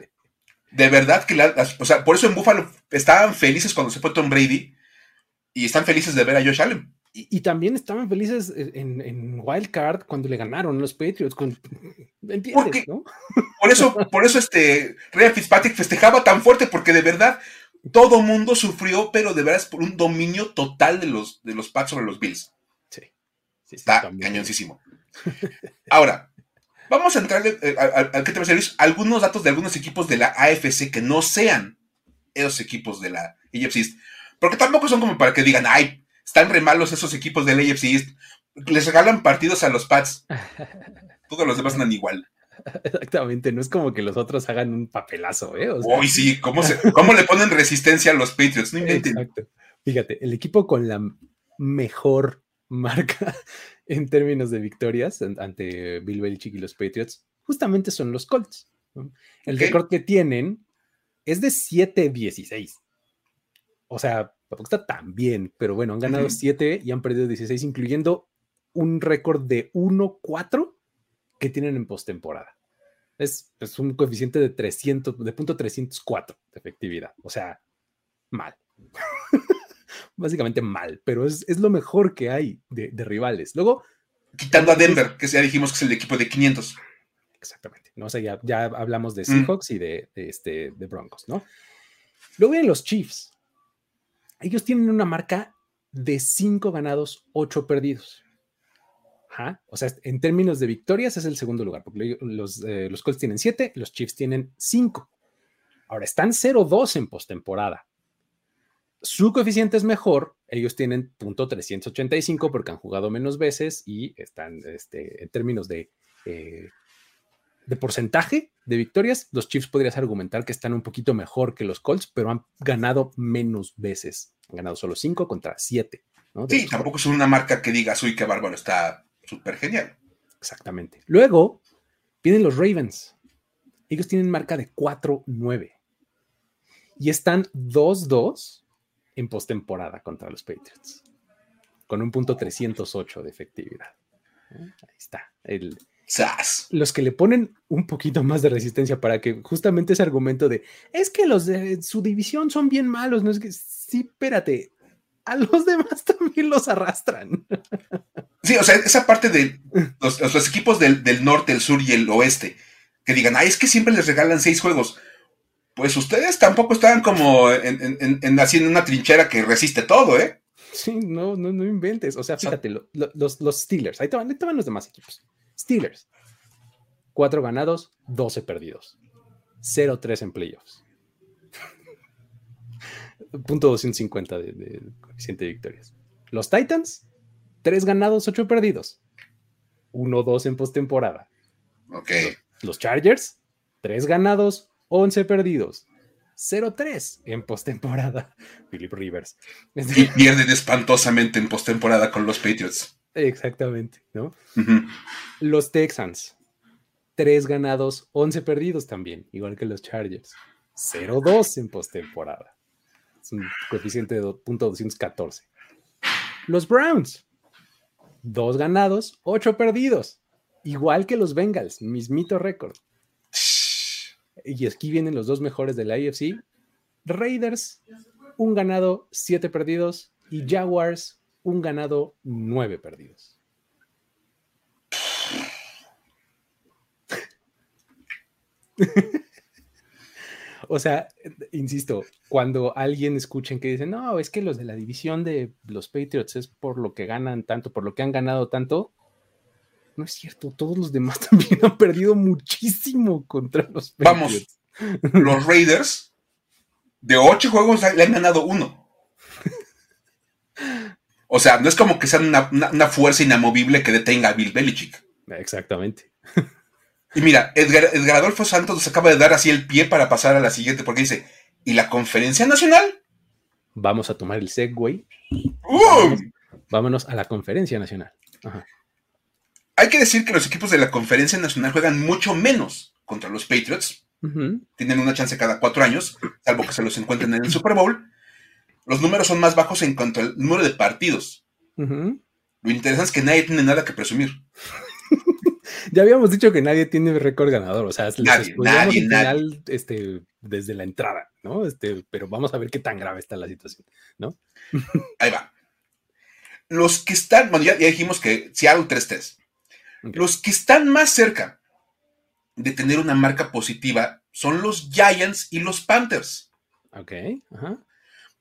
de verdad que, o sea, por eso en Buffalo estaban felices cuando se fue Tom Brady y están felices de ver a Josh Allen. Y, también estaban felices en, en, Wild Card cuando le ganaron los Patriots. Con, ¿Entiendes, Por eso, por eso este Ryan Fitzpatrick festejaba tan fuerte, porque de verdad todo mundo sufrió, pero de verdad es por un dominio total de los, de los Pats sobre los Bills. Sí. Está cañoncísimo. Ahora, Vamos a entrar eh, al que te va a algunos datos de algunos equipos de la AFC que no sean esos equipos de la East. Porque tampoco son como para que digan, ay, están re malos esos equipos del AFC East. Les regalan partidos a los Pats. <laughs> Todos los demás andan igual. Exactamente, no es como que los otros hagan un papelazo, ¿eh? Uy, sí, ¿cómo, le ponen resistencia a los Patriots? No inventen. Exacto. Fíjate, el equipo con la mejor marca <laughs> en términos de victorias ante Bill Belichick y los Patriots, justamente son los Colts. El récord que tienen es de 7-16. O sea, tan bien, pero bueno, han ganado 7 y han perdido 16, incluyendo un récord de 1-4 que tienen en postemporada. Es, es un coeficiente de 300, de punto 304 de efectividad. O sea, mal. <laughs> básicamente mal, pero es, lo mejor que hay de, rivales. Luego. Quitando a Denver, que ya dijimos que es el equipo de 500. Exactamente. ¿no? sé ya, hablamos de mm. Seahawks y de, este, de Broncos, ¿no? Luego vienen los Chiefs. Ellos tienen una marca de 5 ganados, 8 perdidos. O sea, en términos de victorias es el segundo lugar, porque los, eh, los Colts tienen 7, los Chiefs tienen 5. Ahora están 0-2 en postemporada. Su coeficiente es mejor, ellos tienen punto 385 porque han jugado menos veces y están este, en términos de, eh, de porcentaje de victorias, los Chiefs podrías argumentar que están un poquito mejor que los Colts, pero han ganado menos veces. Han ganado solo 5 contra 7. Sí, tampoco es una marca que digas, uy, qué bárbaro, está súper genial. Exactamente. Luego vienen los Ravens. Ellos tienen marca de 4-9 y están 2-2 en postemporada contra los Patriots, con un punto 308 de efectividad. Ahí está. El, los que le ponen un poquito más de resistencia para que justamente ese argumento de es que los de su división son bien malos, no es que sí, espérate, a los demás también los arrastran. Sí, o sea, esa parte de los, equipos del, del, norte, el sur y el oeste, que digan, ay, es que siempre les regalan seis juegos pues ustedes tampoco estaban como en, en, en, una trinchera que resiste todo, ¿eh? Sí, no, no, no inventes. O sea, fíjate, los, los, Steelers, ahí te, van, los demás equipos. Steelers, cuatro ganados, 12 perdidos. 0-3 en playoffs. <laughs> Punto 250 de, de, coeficiente de victorias. Los Titans, tres ganados, 8 perdidos. 1-2 en postemporada. Ok. los Chargers, 3 ganados, 11 perdidos. 0-3 en postemporada. <laughs> Philip Rivers. Y pierden espantosamente en postemporada con los Patriots. Exactamente, ¿no? Los Texans. 3 ganados, 11 perdidos también, igual que los Chargers. 0-2 en postemporada. Es un coeficiente de .214. Los Browns. 2 ganados, 8 perdidos. Igual que los Bengals, mismito récord. Y aquí vienen los dos mejores de la AFC. Raiders, un ganado, siete perdidos. Y Jaguars, un ganado, nueve perdidos. <laughs> o sea, insisto, cuando alguien escuchen que dicen, no, es que los de la división de los Patriots es por lo que ganan tanto, por lo que han ganado tanto, no es cierto, todos los demás <laughs> también han perdido muchísimo contra los Patriots. Vamos, los Raiders de ocho juegos le han ganado uno. O sea, no es como que sean una, fuerza inamovible que detenga a Bill Belichick. Exactamente. Y mira, Edgar, Adolfo Santos nos acaba de dar así el pie para pasar a la siguiente, porque dice, ¿y la conferencia nacional? Vamos a tomar el segway. Vámonos, a la conferencia nacional. Ajá. Hay que decir que los equipos de la Conferencia Nacional juegan mucho menos contra los Patriots. Tienen una chance cada cuatro años, salvo que se los encuentren en el Super Bowl. Los números son más bajos en cuanto al número de partidos. Lo interesante es que nadie tiene nada que presumir. <laughs> ya habíamos dicho que nadie tiene récord ganador, o sea, nadie, nadie, nadie. Este, desde la entrada, ¿no? Este, pero vamos a ver qué tan grave está la situación, ¿no? <laughs> Ahí va. Los que están, bueno, ya, dijimos que Seattle 3-3. Los que están más cerca de tener una marca positiva son los Giants y los Panthers. Ok. Ajá.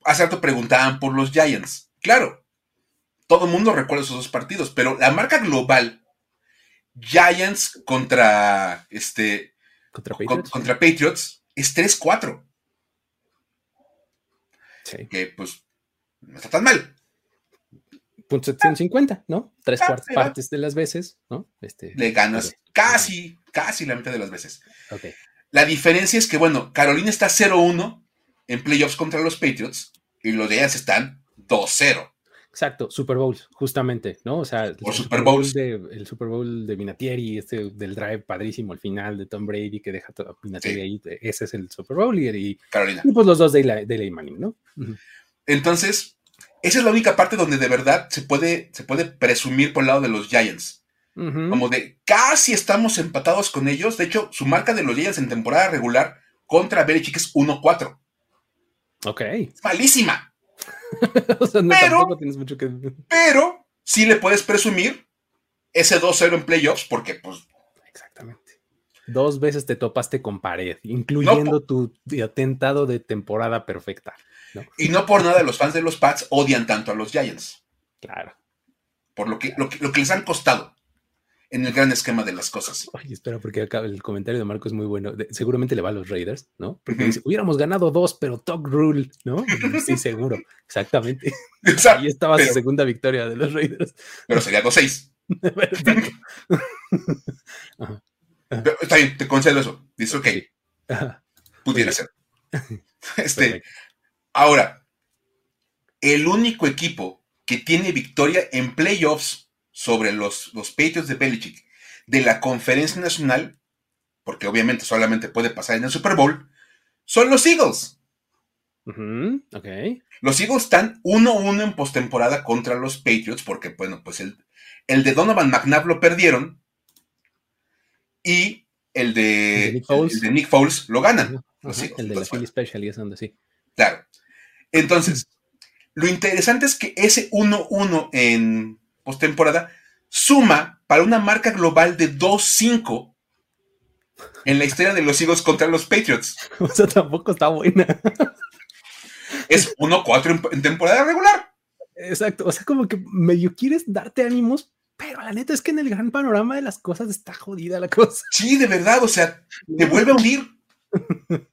Hace rato preguntaban por los Giants. Claro, todo el mundo recuerda esos dos partidos, pero la marca global, Giants contra este contra Patriots, contra Patriots es 3-4. Sí. Que pues no está tan mal. 750, ¿no? Tres ah, cuartas partes de las veces, ¿no? Este, Le ganas casi, casi la mitad de las veces. La diferencia es que, bueno, Carolina está 0-1 en playoffs contra los Patriots y los ellas están 2-0. Exacto, Super Bowls, justamente, ¿no? O sea, el Super, Bowl de, el Super Bowl de Vinatieri, este del drive padrísimo al final de Tom Brady que deja a Vinatieri ahí, ese es el Super Bowl y, Carolina. y pues los dos de, la, de Manning, ¿no? Entonces, esa es la única parte donde de verdad se puede, se puede presumir por el lado de los Giants. Como de casi estamos empatados con ellos. De hecho, su marca de los Giants en temporada regular contra Belichick es 1-4. Ok. Es malísima. <laughs> pero, mucho que... pero sí le puedes presumir ese 2-0 en playoffs porque pues... Exactamente. Dos veces te topaste con pared, incluyendo tu atentado de temporada perfecta. Y no por nada los fans de los Pats odian tanto a los Giants. Claro. Por lo que, lo que, les han costado en el gran esquema de las cosas. Oye, espera, porque acá el comentario de Marco es muy bueno. seguramente le va a los Raiders, ¿no? Porque dice, hubiéramos ganado dos, pero Talk Rule, ¿no? <laughs> sí, seguro. Exactamente. Exacto, Ahí estaba su segunda victoria de los Raiders. Pero sería 2-6. <laughs> <laughs> Está bien, te concedo eso. Dice, ok. Pudiera ser. Este, Ahora, el único equipo que tiene victoria en playoffs sobre los, los Patriots de Belichick de la conferencia nacional, porque obviamente solamente puede pasar en el Super Bowl, son los Eagles. Los Eagles están 1-1 en postemporada contra los Patriots, porque, bueno, pues el, el de Donovan McNabb lo perdieron y el de, Nick, Foles. lo ganan. el de la Philly Special y es donde sí. Claro. Entonces, lo interesante es que ese 1-1 en postemporada suma para una marca global de 2-5 en la historia de los Eagles contra los Patriots. <laughs> O sea, tampoco está buena. Es 1-4 en, temporada regular. Exacto. O sea, como que medio quieres darte ánimos, pero la neta es que en el gran panorama de las cosas está jodida la cosa. Sí, de verdad. O sea, te vuelve a unir. <laughs>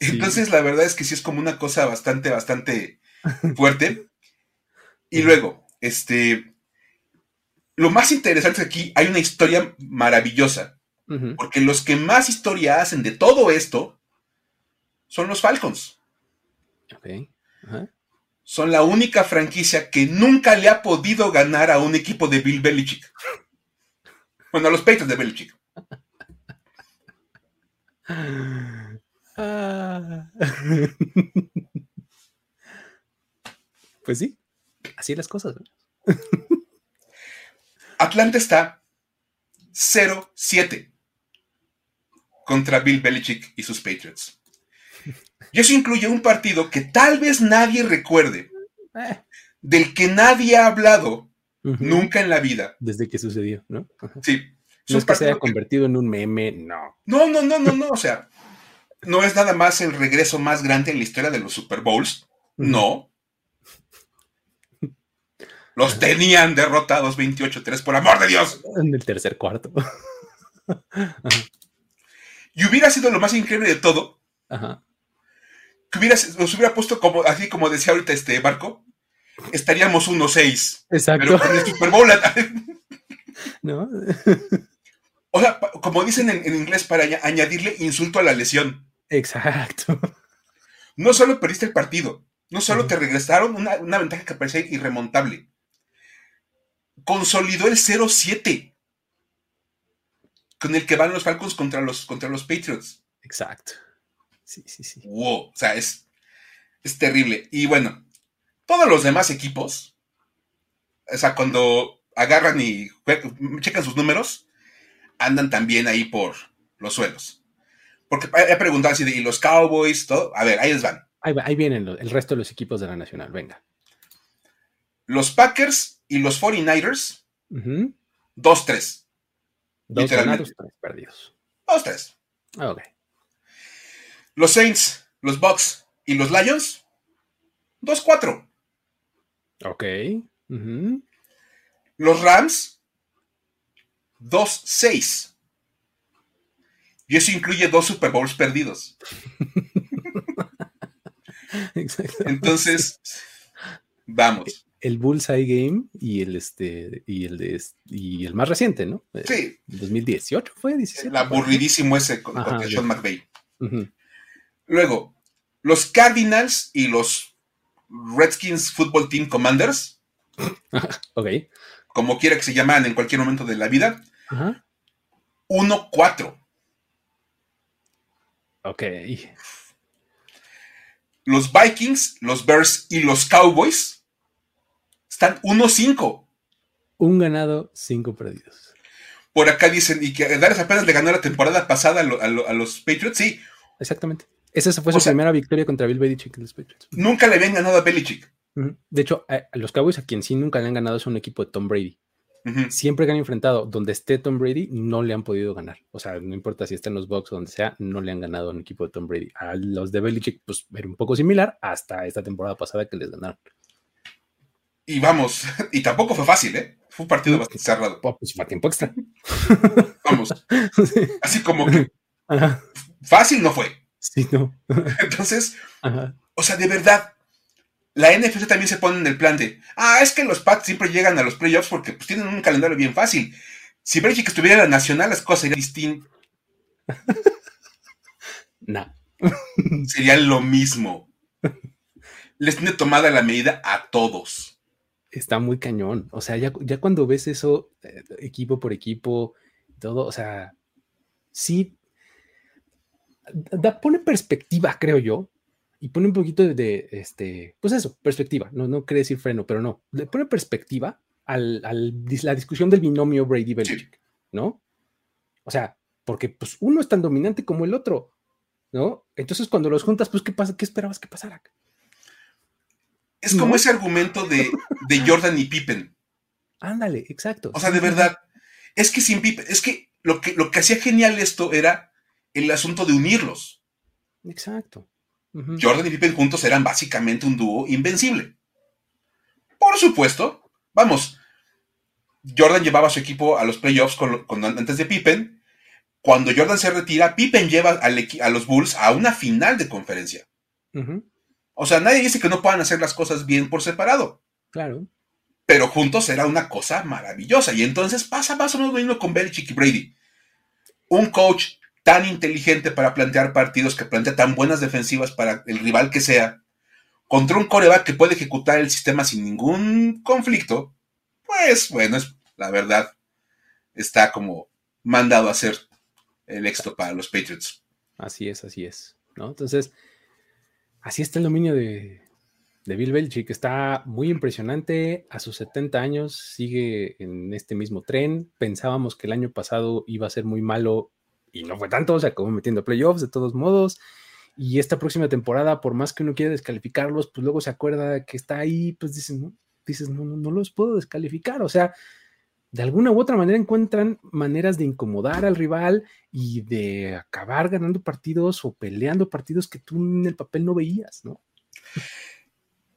Entonces, la verdad es que sí es como una cosa bastante, bastante <laughs> fuerte. Y luego, este, lo más interesante aquí, hay una historia maravillosa Porque los que más historia hacen de todo esto son los Falcons. Son la única franquicia que nunca le ha podido ganar a un equipo de Bill Belichick. Bueno, a los Patriots de Belichick. Ah. <laughs> pues sí, así las cosas. <laughs> Atlanta está 0-7 contra Bill Belichick y sus Patriots. Y eso incluye un partido que tal vez nadie recuerde, eh. del que nadie ha hablado nunca en la vida. Desde que sucedió, ¿no? Sí. No es que se haya convertido en un meme, no. No, no, no, no, no. O sea, no es nada más el regreso más grande en la historia de los Super Bowls. No. Los tenían derrotados 28-3, por amor de Dios. En el tercer cuarto. Y hubiera sido lo más increíble de todo. Que hubiera, nos hubiera puesto como, así como decía ahorita este barco, estaríamos 1-6. Exacto. Pero con el Super Bowl. <laughs> ¿No? o sea, como dicen en, inglés, para añadirle insulto a la lesión. Exacto. No solo perdiste el partido, no solo te regresaron una, una ventaja que parecía irremontable, consolidó el 0-7 con el que van los Falcons contra los, contra los Patriots. Exacto. Sí, sí, sí. Wow, o sea, es, es terrible. Y bueno, todos los demás equipos, o sea, cuando agarran y checan sus números, andan también ahí por los suelos. Porque he preguntado así de, ¿y los Cowboys? Todo? A ver, ahí les van. Ahí, vienen el resto de los equipos de la Nacional, venga. Los Packers y los 49ers, 2-3. Dos ganados, tres perdidos. Dos, tres. Ok. Los Saints, los Bucks y los Lions, dos, cuatro. Ok. Los Rams, dos, seis. Y eso incluye dos Super Bowls perdidos. <laughs> Entonces, vamos el Bullseye Game y el este y el de y el más reciente, ¿no? Eh, sí. 2018 fue 17. El aburridísimo ese con, Sean McVay. Luego, los Cardinals y los Redskins Football Team Commanders. <laughs> ok. Como quiera que se llaman en cualquier momento de la vida. 1-4. Ok. Los Vikings, los Bears y los Cowboys están 1-5. Un ganado, cinco perdidos. Por acá dicen, y que Dallas apenas le ganó la temporada pasada a, los Patriots, sí. Exactamente. Esa fue su primera victoria contra Bill Belichick y los Patriots. Nunca le habían ganado a Belichick. De hecho, a, los Cowboys a quien sí nunca le han ganado es un equipo de Tom Brady. Siempre que han enfrentado donde esté Tom Brady, no le han podido ganar. O sea, no importa si está en los Bucks o donde sea, no le han ganado a un equipo de Tom Brady. A los de Belichick, pues era un poco similar hasta esta temporada pasada que les ganaron. Y vamos, <laughs> y tampoco fue fácil, ¿eh? Fue un partido bastante cerrado. Pues fue tiempo extra. Vamos. Así como que <laughs> fácil no fue. Sí, no. <laughs> Entonces, o sea, de verdad, la NFC también se pone en el plan de, ah, es que los Pats siempre llegan a los playoffs porque pues, tienen un calendario bien fácil. Si que estuviera en la nacional, las cosas serían distintas. no. Sería lo mismo. Les tiene tomada la medida a todos está muy cañón. O sea, ya, ya cuando ves eso, eh, equipo por equipo, todo, o sea, sí, da, pone perspectiva, creo yo, y pone un poquito de, este, pues eso, perspectiva, no, no quiere decir freno, pero no, le pone perspectiva a la discusión del binomio Brady-Belichick, ¿no? O sea, porque pues uno es tan dominante como el otro, ¿no? Entonces cuando los juntas, pues ¿qué pasa? ¿Qué esperabas que pasara? Es como ese argumento de, Jordan y Pippen. Ándale, exacto. O sea, de verdad. Es que sin Pippen, es que lo que, lo que hacía genial esto era el asunto de unirlos. Exacto. Jordan y Pippen juntos eran básicamente un dúo invencible. Por supuesto, vamos, Jordan llevaba a su equipo a los playoffs con, antes de Pippen. Cuando Jordan se retira, Pippen lleva a los Bulls a una final de conferencia. O sea, nadie dice que no puedan hacer las cosas bien por separado. Claro. Pero juntos será una cosa maravillosa. Y entonces pasa más o menos lo mismo con Belichick y Brady. un coach tan inteligente para plantear partidos, que plantea tan buenas defensivas para el rival que sea, contra un coreback que puede ejecutar el sistema sin ningún conflicto, pues bueno, es la verdad, está como mandado a hacer el éxito para los Patriots. Así es, así es, ¿no? Entonces, así está el dominio de, de Bill Belichick. Está muy impresionante. A sus 70 años sigue en este mismo tren. Pensábamos que el año pasado iba a ser muy malo y no fue tanto. O sea, como metiendo playoffs de todos modos. Y esta próxima temporada, por más que uno quiera descalificarlos, pues luego se acuerda que está ahí, pues dicen, dices, no, no los puedo descalificar. O sea, de alguna u otra manera encuentran maneras de incomodar al rival y de acabar ganando partidos o peleando partidos que tú en el papel no veías, ¿no?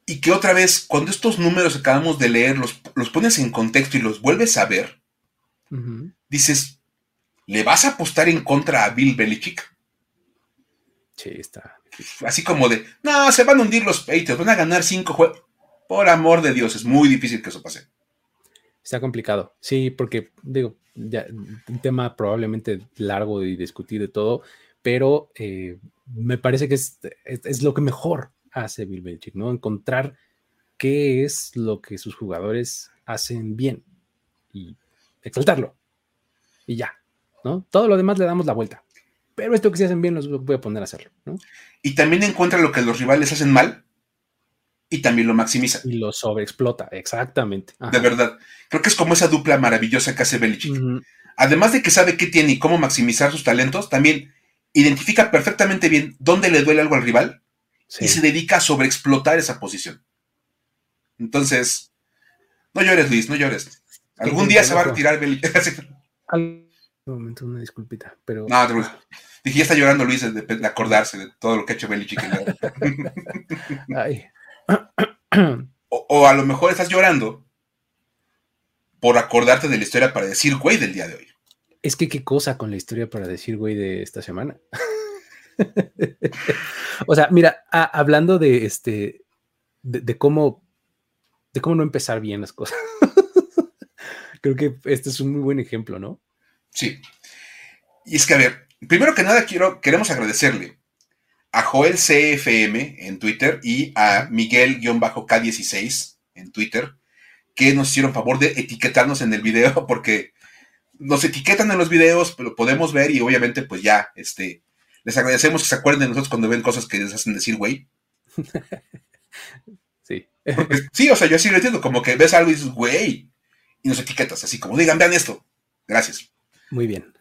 Y que otra vez, cuando estos números acabamos de leer los, los pones en contexto y los vuelves a ver, dices, ¿le vas a apostar en contra a Bill Belichick? Sí, está. Así como de, no, se van a hundir los Patriots, van a ganar cinco juegos. Por amor de Dios, es muy difícil que eso pase. Está complicado, sí, porque digo, ya, un tema probablemente largo y discutir de todo, pero eh, me parece que es, es, lo que mejor hace Bill Belichick, ¿no? Encontrar qué es lo que sus jugadores hacen bien y exaltarlo. Y ya, ¿no? Todo lo demás le damos la vuelta pero esto que se hacen bien los voy a poner a hacerlo. ¿no? Y también encuentra lo que los rivales hacen mal y también lo maximiza. Y lo sobreexplota, exactamente. De verdad. Creo que es como esa dupla maravillosa que hace Belichick. Además de que sabe qué tiene y cómo maximizar sus talentos, también identifica perfectamente bien dónde le duele algo al rival y se dedica a sobreexplotar esa posición. Entonces, no llores, Luis, no llores. Algún día se va a retirar Belichick. <laughs> momento, una disculpita, pero... No, dije, ya está llorando Luis de, acordarse de todo lo que ha hecho Belichick. <laughs> o, o, a lo mejor estás llorando por acordarte de la historia para decir güey del día de hoy. Es que qué cosa con la historia para decir güey de esta semana. <laughs> o sea, mira, hablando de este, de, cómo, de cómo no empezar bien las cosas. <laughs> Creo que este es un muy buen ejemplo, ¿no? Sí. Y es que, a ver, primero que nada quiero, queremos agradecerle a Joel CFM en Twitter y a Miguel-K16 en Twitter, que nos hicieron favor de etiquetarnos en el video, <laughs> porque nos etiquetan en los videos, pero podemos ver y obviamente pues ya, este, les agradecemos que se acuerden de nosotros cuando ven cosas que les hacen decir, güey. <laughs> Sí. sí, o sea, yo así lo entiendo, como que ves algo y dices, güey, y nos etiquetas, así como, digan, vean esto. Gracias. Muy bien.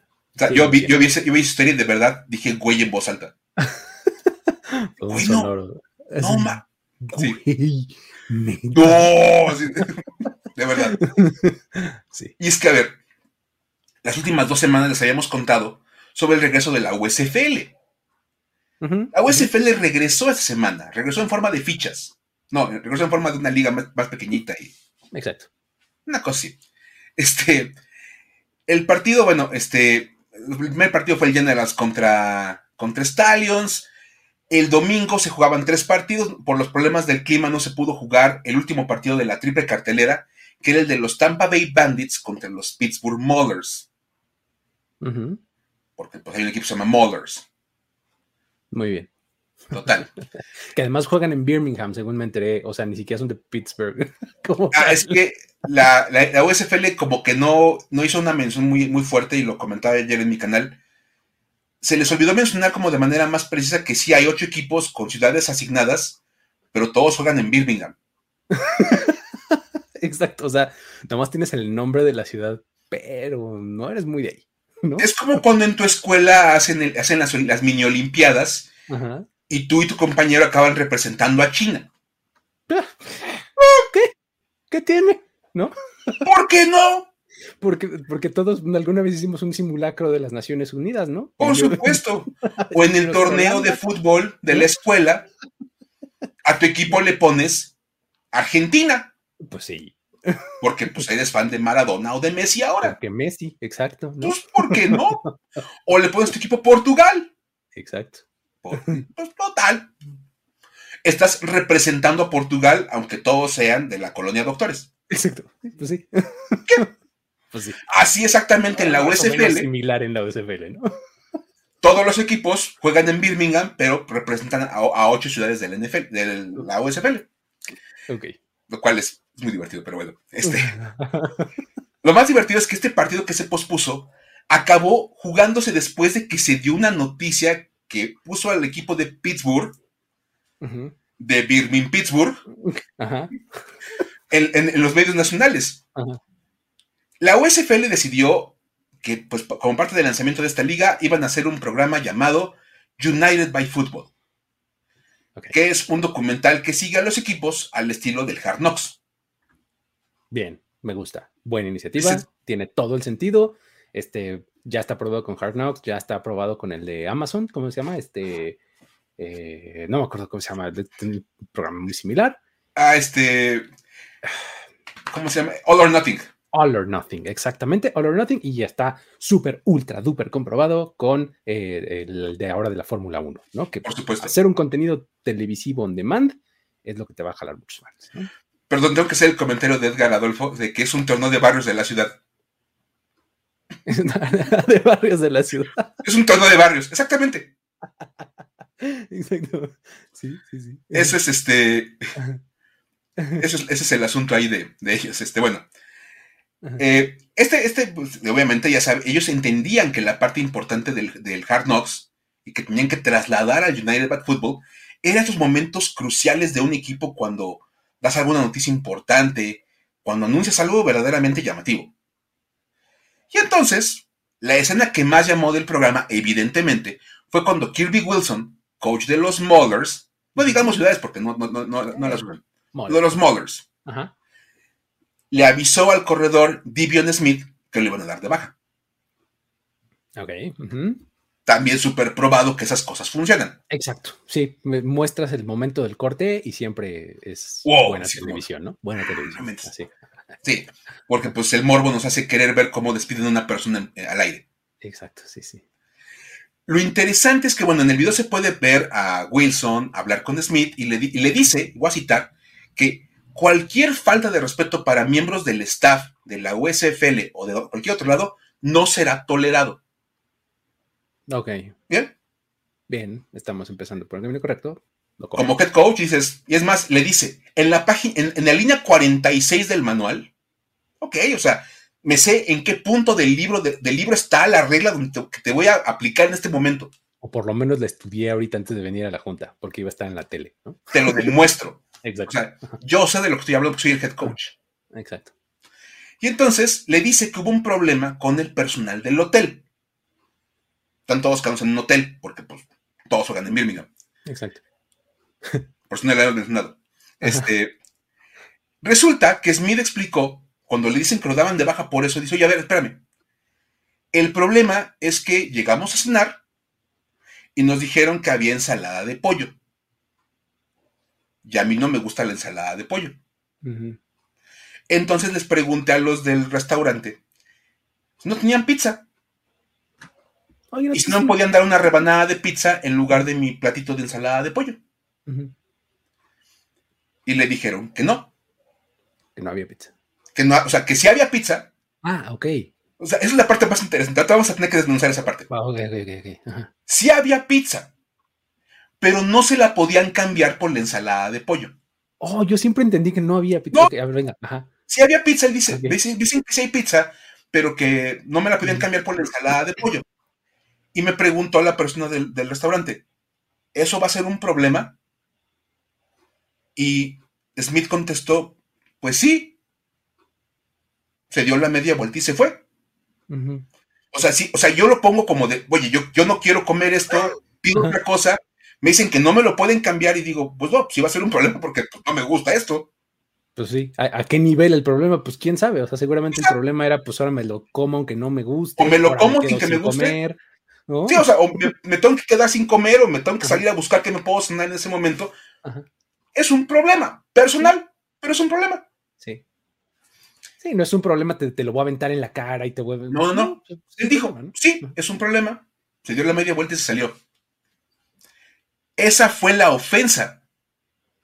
yo, vi, yo, vi esa, historia y de verdad dije güey en voz alta. <laughs> güey, no. No, ma. Sí. No, de verdad. Sí. Y es que, a ver, las últimas dos semanas les habíamos contado sobre el regreso de la USFL. La USFL regresó esta semana, regresó en forma de fichas. No, regresó en forma de una liga más, más pequeñita. Y... Exacto. Una cosa así. Este, el partido, bueno, este, el primer partido fue el Generals contra, contra Stallions. El domingo se jugaban tres partidos. Por los problemas del clima no se pudo jugar el último partido de la triple cartelera, que era el de los Tampa Bay Bandits contra los Pittsburgh Maulers. Porque pues, hay un equipo que se llama Maulers. Muy bien. Total. <laughs> que además juegan en Birmingham, según me enteré. O sea, ni siquiera son de Pittsburgh. <laughs> ah, es que la, USFL como que no, no hizo una mención muy, muy fuerte y lo comentaba ayer en mi canal. Se les olvidó mencionar como de manera más precisa que sí hay ocho equipos con ciudades asignadas, pero todos juegan en Birmingham. <laughs> Exacto, o sea, nomás tienes el nombre de la ciudad, pero no eres muy de ahí. Es como cuando en tu escuela hacen, hacen las, las mini olimpiadas y tú y tu compañero acaban representando a China. Ah, ¿Qué? ¿Qué tiene? ¿no? ¿Por qué no? Porque, porque todos alguna vez hicimos un simulacro de las Naciones Unidas, ¿no? Por supuesto. <laughs> O en el torneo de fútbol de la escuela, a tu equipo le pones Argentina. Pues sí. Porque pues eres fan de Maradona o de Messi ahora. Porque Messi, exacto. Pues, ¿por qué no? O le pones tu equipo Portugal. Exacto. pues total. Estás representando a Portugal, aunque todos sean de la colonia doctores. Exacto, pues sí. Pues Así exactamente en la USFL. Similar en la USFL, ¿no? <laughs> Todos los equipos juegan en Birmingham, pero representan a, ocho ciudades del NFL, de la USFL. Ok. Lo cual es, muy divertido, pero bueno. Este, <laughs> lo más divertido es que este partido que se pospuso acabó jugándose después de que se dio una noticia que puso al equipo de Pittsburgh, de Birmingham Pittsburgh, En, los medios nacionales. La USFL decidió que, pues, como parte del lanzamiento de esta liga, iban a hacer un programa llamado United by Football, que es un documental que sigue a los equipos al estilo del Hard Knocks. Bien, me gusta. Buena iniciativa, tiene todo el sentido. Este ya está aprobado con Hard Knocks, ya está aprobado con el de Amazon, ¿cómo se llama? Este, eh, no me acuerdo cómo se llama, un programa muy similar. Ah, este, ¿cómo se llama? All or Nothing. All or Nothing, exactamente, All or Nothing, y ya está súper, ultra, duper comprobado con eh, el de ahora de la Fórmula 1, ¿no? Que por supuesto. Hacer un contenido televisivo on demand es lo que te va a jalar muchos más. ¿no? Perdón, tengo que hacer el comentario de Edgar Adolfo de que es un torneo de barrios de la ciudad. <laughs> de barrios de la ciudad. Es un torneo de barrios, exactamente. Exacto. Sí, sí, sí. Eso es este. ese es el asunto ahí de, ellos. Este, bueno. Eh, este, este, pues, obviamente, ya saben, ellos entendían que la parte importante del, Hard Knocks y que tenían que trasladar al United Bad Football eran esos momentos cruciales de un equipo cuando das alguna noticia importante, cuando anuncias algo verdaderamente llamativo. Y entonces, la escena que más llamó del programa, evidentemente, fue cuando Kirby Wilson, coach de los Maulers, no digamos ciudades porque no, no, no, no las de los Maulers, le avisó al corredor Divion Smith que le iban a dar de baja. Ok. También súper probado que esas cosas funcionan. Exacto. Sí, muestras el momento del corte y siempre es buena televisión, ¿no? Buena televisión. Sí. sí, porque pues el morbo nos hace querer ver cómo despiden a una persona eh, al aire. Exacto, sí, sí. Lo interesante es que, bueno, en el video se puede ver a Wilson hablar con Smith y le, y le dice, voy a citar, que cualquier falta de respeto para miembros del staff de la USFL o de cualquier otro lado no será tolerado. Ok. ¿Bien? Bien, estamos empezando por el camino correcto. Como head coach dices, y es más, le dice, en la página, en, la línea 46 del manual, ok, o sea, me sé en qué punto del libro, del libro está la regla que te voy a aplicar en este momento. O por lo menos la estudié ahorita antes de venir a la junta, porque iba a estar en la tele. ¿no? Te lo demuestro. Exacto. yo sé de lo que estoy hablando porque soy el head coach. Exacto. Y entonces le dice que hubo un problema con el personal del hotel. Están todos quedados en un hotel, porque pues todos juegan en Birmingham. Exacto. Personal mencionado. Este, resulta que Smith explicó, cuando le dicen que lo daban de baja por eso, dice, oye, a ver, espérame. El problema es que llegamos a cenar y nos dijeron que había ensalada de pollo y a mí no me gusta la ensalada de pollo. Entonces les pregunté a los del restaurante, no tenían pizza. y si no me podían dar una rebanada de pizza en lugar de mi platito de ensalada de pollo. Y le dijeron que no. Que no había pizza. Que no, o sea, que sí había pizza. Ah, ok. O sea, esa es la parte más interesante. Ahora vamos a tener que desmenuzar esa parte. Ah, ok, ok, ok. Sí había pizza pero no se la podían cambiar por la ensalada de pollo. Oh, yo siempre entendí que no había pizza. A ver, venga, ajá. Sí había pizza, él dice, dicen, que sí hay pizza, pero que no me la podían cambiar por la ensalada de pollo. Y me preguntó la persona del, restaurante, ¿eso va a ser un problema? Y Smith contestó, pues sí. Se dio la media vuelta y se fue. O sea, sí, o sea, yo lo pongo como de, oye, yo, yo no quiero comer esto, pido otra cosa, me dicen que no me lo pueden cambiar y digo, pues no, sí va a ser un problema porque pues, no me gusta esto. Pues sí, ¿A, qué nivel el problema? Pues quién sabe, o sea, seguramente el problema era, pues ahora me lo como aunque no me guste. O me lo como sin que me guste. Comer, Sí, o sea, o me, tengo que quedar sin comer o me tengo que salir a buscar qué me puedo cenar en ese momento. Es un problema personal, pero es un problema. Sí. Sí, no es un problema, te, lo voy a aventar en la cara y te voy a... No, no, no. Pues, Él dijo, sí, es un problema. Se dio la media vuelta y se salió. Esa fue la ofensa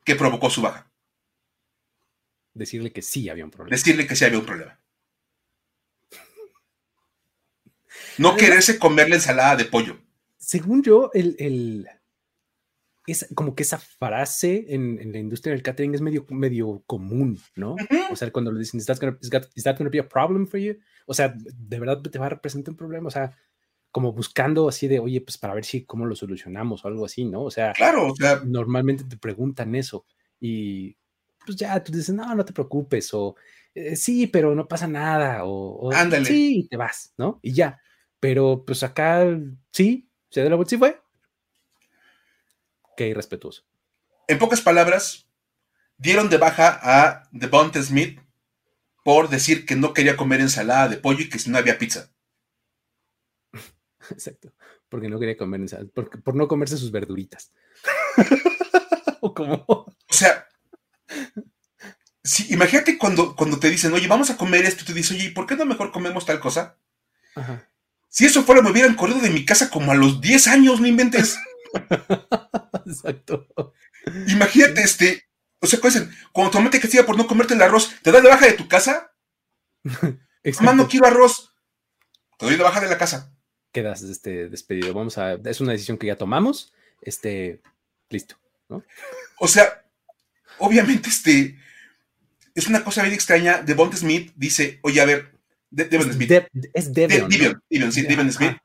que provocó su baja. Decirle que sí había un problema. Decirle que sí había un problema. No quererse comer la ensalada de pollo. Según yo, el, el es como que esa frase en, la industria del catering es medio, medio común, ¿no? O sea, cuando le dicen, ¿Is that, gonna, is, that be a problem for you? O sea, ¿de verdad te va a representar un problema? O sea, como buscando así de, oye, pues para ver si cómo lo solucionamos o algo así, ¿no? O sea, claro, o sea, normalmente te preguntan eso y pues ya tú dices, no, no te preocupes, o eh, sí, pero no pasa nada, o, Ándale. sí, y te vas, ¿no? Y ya. Pero pues acá sí, se dio la vuelta, sí fue, Qué irrespetuoso. En pocas palabras, dieron de baja a Devonta Smith por decir que no quería comer ensalada de pollo y que si no había pizza. Exacto. Porque no quería comer por, no comerse sus verduritas. <laughs> o como. O sea, imagínate cuando, cuando te dicen, oye, vamos a comer esto, y te dices, oye, ¿por qué no mejor comemos tal cosa? Si eso fuera, me hubieran corrido de mi casa como a los 10 años, no inventes. <laughs> Exacto. Imagínate, este, o sea, cuando tu mamá te castiga por no comerte el arroz, ¿te da de baja de tu casa? <laughs> Mamá, no quiero arroz. Te doy de baja de la casa. Quedas este, despedido. Vamos a, es una decisión que ya tomamos. Este, listo, ¿no? O sea, obviamente, este, es una cosa bien extraña. De Bond Smith dice, oye, a ver, Devon Smith. es Devon. Devon, sí, Devon Smith.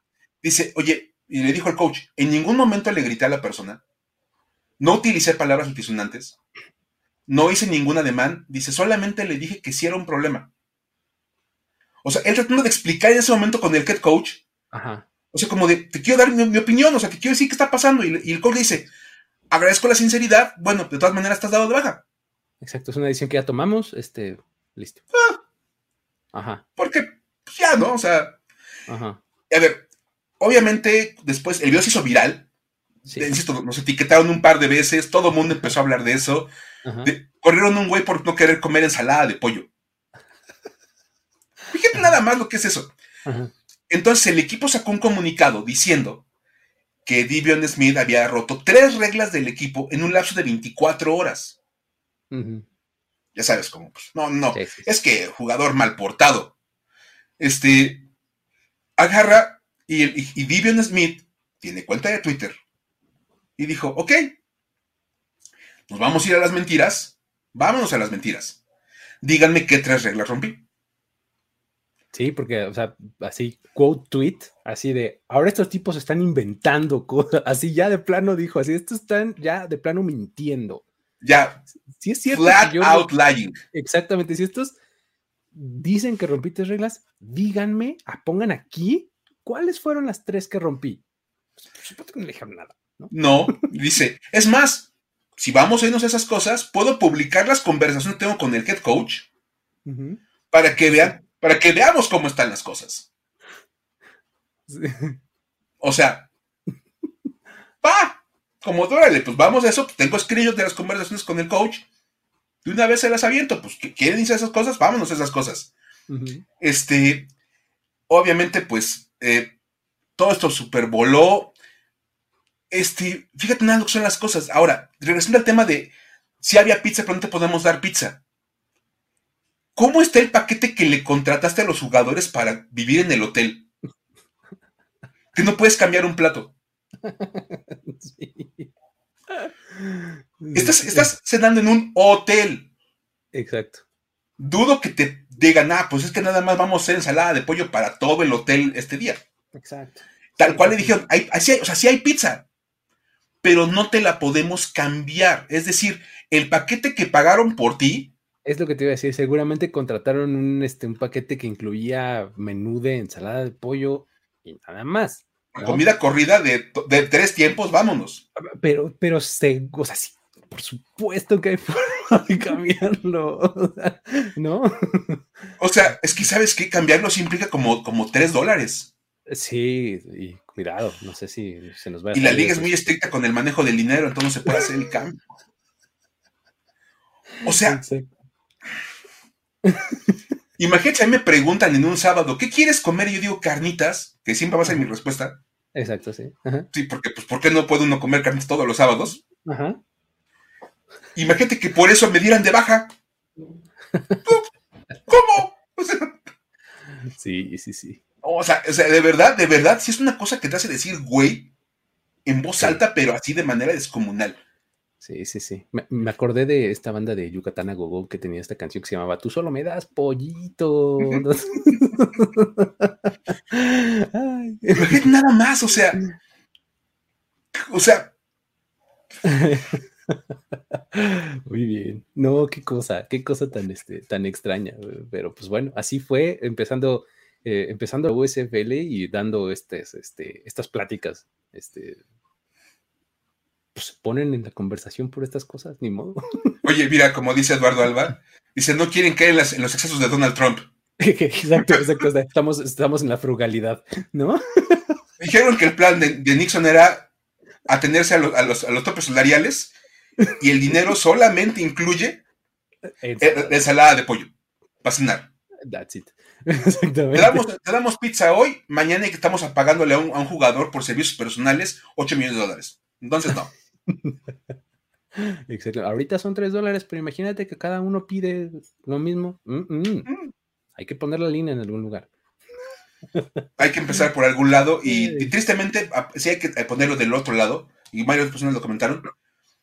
Dice, oye, y le dijo al coach, en ningún momento le grité a la persona, no utilicé palabras altisonantes, no hice ningún ademán, dice, solamente le dije que sí era un problema. O sea, él tratando de explicar en ese momento con el head coach, o sea, como de, te quiero dar mi, opinión, o sea, te quiero decir qué está pasando, y, el coach dice, agradezco la sinceridad, bueno, de todas maneras estás dado de baja. Exacto, es una decisión que ya tomamos, este, listo. Ah. Ajá. Porque, pues ya, ¿no? O sea, Ajá. a ver, obviamente, después el video se hizo viral. Insisto, nos etiquetaron un par de veces, todo el mundo empezó a hablar de eso. corrieron un güey por no querer comer ensalada de pollo. <laughs> Fíjate nada más lo que es eso. Entonces el equipo sacó un comunicado diciendo que Divion Smith había roto tres reglas del equipo en un lapso de 24 horas. Ya sabes cómo, pues, no, no, es que jugador mal portado. Este, agarra y, y, Vivian Smith tiene cuenta de Twitter y dijo, ok, nos vamos a ir a las mentiras, vámonos a las mentiras. Díganme qué tres reglas rompí. Sí, porque, o sea, así, quote tweet, así de, ahora estos tipos están inventando cosas, <laughs> así ya de plano dijo, así, estos están ya de plano mintiendo. Ya. Sí es cierto. Flat out lying. Exactamente, si estos dicen que rompiste reglas, díganme, ah, pongan aquí ¿cuáles fueron las tres que rompí? Pues, por supuesto que no le dijeron nada. ¿no? no, dice, es más, si vamos a irnos a esas cosas, puedo publicar las conversaciones que tengo con el head coach para que vean, para que veamos cómo están las cosas. O sea, pa, como duele, pues vamos a eso, pues tengo escritos de las conversaciones con el coach, de una vez se las aviento, pues quieren irse a esas cosas, vámonos a esas cosas. Este, obviamente, pues eh, todo esto supervoló. Este, fíjate nada lo que son las cosas. Ahora, regresando al tema de si había pizza, pero no te podemos dar pizza. ¿Cómo está el paquete que le contrataste a los jugadores para vivir en el hotel? Que no puedes cambiar un plato. <laughs> Estás, estás cenando en un hotel. Exacto. Dudo que te digan, ah, pues es que nada más vamos a hacer ensalada de pollo para todo el hotel este día. Exacto. Tal cual le dijeron, hay, o sea, sí hay pizza, pero no te la podemos cambiar. Es decir, el paquete que pagaron por ti. Es lo que te iba a decir, seguramente contrataron un, este, un paquete que incluía menú de ensalada de pollo y nada más. Comida corrida de, tres tiempos, vámonos. Pero, pero se, o sea, sí, por supuesto que hay forma de cambiarlo, <laughs> ¿no? O sea, es que sabes que cambiarlo sí implica como, como 3 dólares. Sí, y cuidado, no sé si se nos va a... Y la liga es muy estricta con el manejo del dinero, entonces no se puede hacer el cambio. O sea, <laughs> imagínate, a mí me preguntan en un sábado, ¿qué quieres comer? Y yo digo carnitas, que siempre va a ser mi respuesta. Exacto, sí. Sí, porque, pues, ¿por qué no puede uno comer carnitas todos los sábados? Ajá. Imagínate que por eso me dieran de baja. <laughs> ¿Cómo? sí, sí, sí. O sea, o sea, de verdad, de verdad, sí es una cosa que te hace decir güey en voz alta, pero así de manera descomunal. Sí, sí, sí. Me, me acordé de esta banda de Yucatán a Gogo que tenía esta canción que se llamaba Tú solo me das pollito. <laughs> Ay. Nada más, o sea, o sea, <laughs> Muy bien. No, qué cosa, qué cosa tan, este, tan extraña. eh, Pero pues bueno, así fue, empezando, eh, empezando la USFL y dando estas, este, estas pláticas. Este, pues se ponen en la conversación por estas cosas, ni modo. <laughs> oye, mira, como dice Eduardo Alba, dice, no quieren caer en, las- en los excesos de Donald Trump. <laughs> exacto, exacto. Estamos, estamos en la frugalidad, ¿no? <laughs> Dijeron que el plan de, de Nixon era atenerse a, lo- a los, a los topes salariales y el dinero solamente incluye la ensalada de pollo para cenar. That's it. Te Exactamente. damos, te damos pizza hoy, mañana que estamos pagándole a un, a un jugador por servicios personales 8 millones de dólares. Entonces, no. <laughs> Exacto. Ahorita son 3 dólares, pero imagínate que cada uno pide lo mismo. Mm, mm. Mm. Hay que poner la línea en algún lugar. <laughs> Hay que empezar por algún lado y, tristemente a- sí hay que ponerlo del otro lado y varias personas lo comentaron.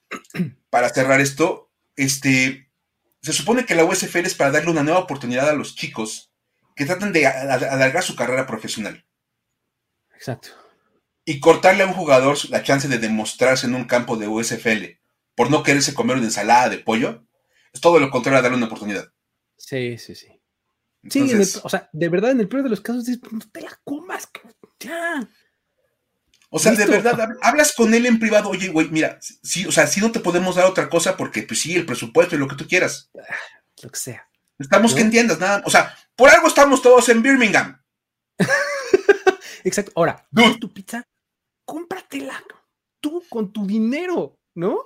<clears throat> Para cerrar esto, este, se supone que la USFL es para darle una nueva oportunidad a los chicos que tratan de alargar su carrera profesional Exacto. Y cortarle a un jugador la chance de demostrarse en un campo de USFL por no quererse comer una ensalada de pollo. Es todo lo contrario a darle una oportunidad. Sí, sí, sí. Sí, el- o sea, de verdad, en el peor de los casos, dices, no te la comas, que- ya. O sea, de verdad, hab- hablas con él en privado, oye, güey, mira, sí, o sea, sí no te podemos dar otra cosa porque, pues sí, el presupuesto y lo que tú quieras. Lo que sea. Estamos ¿No? que entiendas, nada, o sea, por algo estamos todos en Birmingham. <laughs> Exacto. Ahora. ¿quieres tu pizza? Cómpratela tú con tu dinero, ¿no?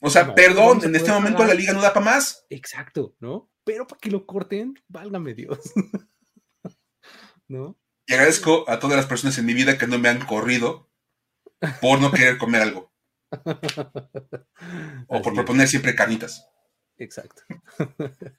O sea, No, perdón, en este momento pagar. la liga no da para más. Exacto, ¿no? Pero para que lo corten, válgame Dios. <laughs> ¿No? Y agradezco a todas las personas en mi vida que no me han corrido por no querer comer algo <laughs> o por proponer siempre carnitas. Exacto. <laughs>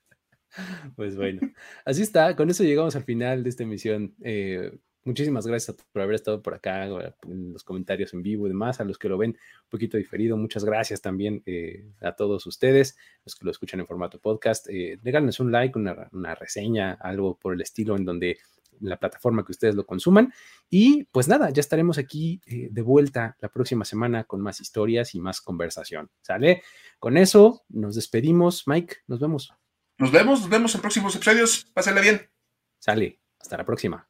Pues bueno, así está. Con eso llegamos al final de esta emisión. Eh, muchísimas gracias por haber estado por acá, en los comentarios en vivo y demás, a los que lo ven un poquito diferido. Muchas gracias también eh, a todos ustedes, los que lo escuchan en formato podcast. Eh, regálenos un like, una, una reseña, algo por el estilo en donde la plataforma que ustedes lo consuman. Y pues nada, ya estaremos aquí eh, de vuelta la próxima semana con más historias y más conversación. ¿Sale? Con eso nos despedimos. Mike, nos vemos. Nos vemos, nos vemos en próximos episodios. Pásenla bien. Sale. Hasta la próxima.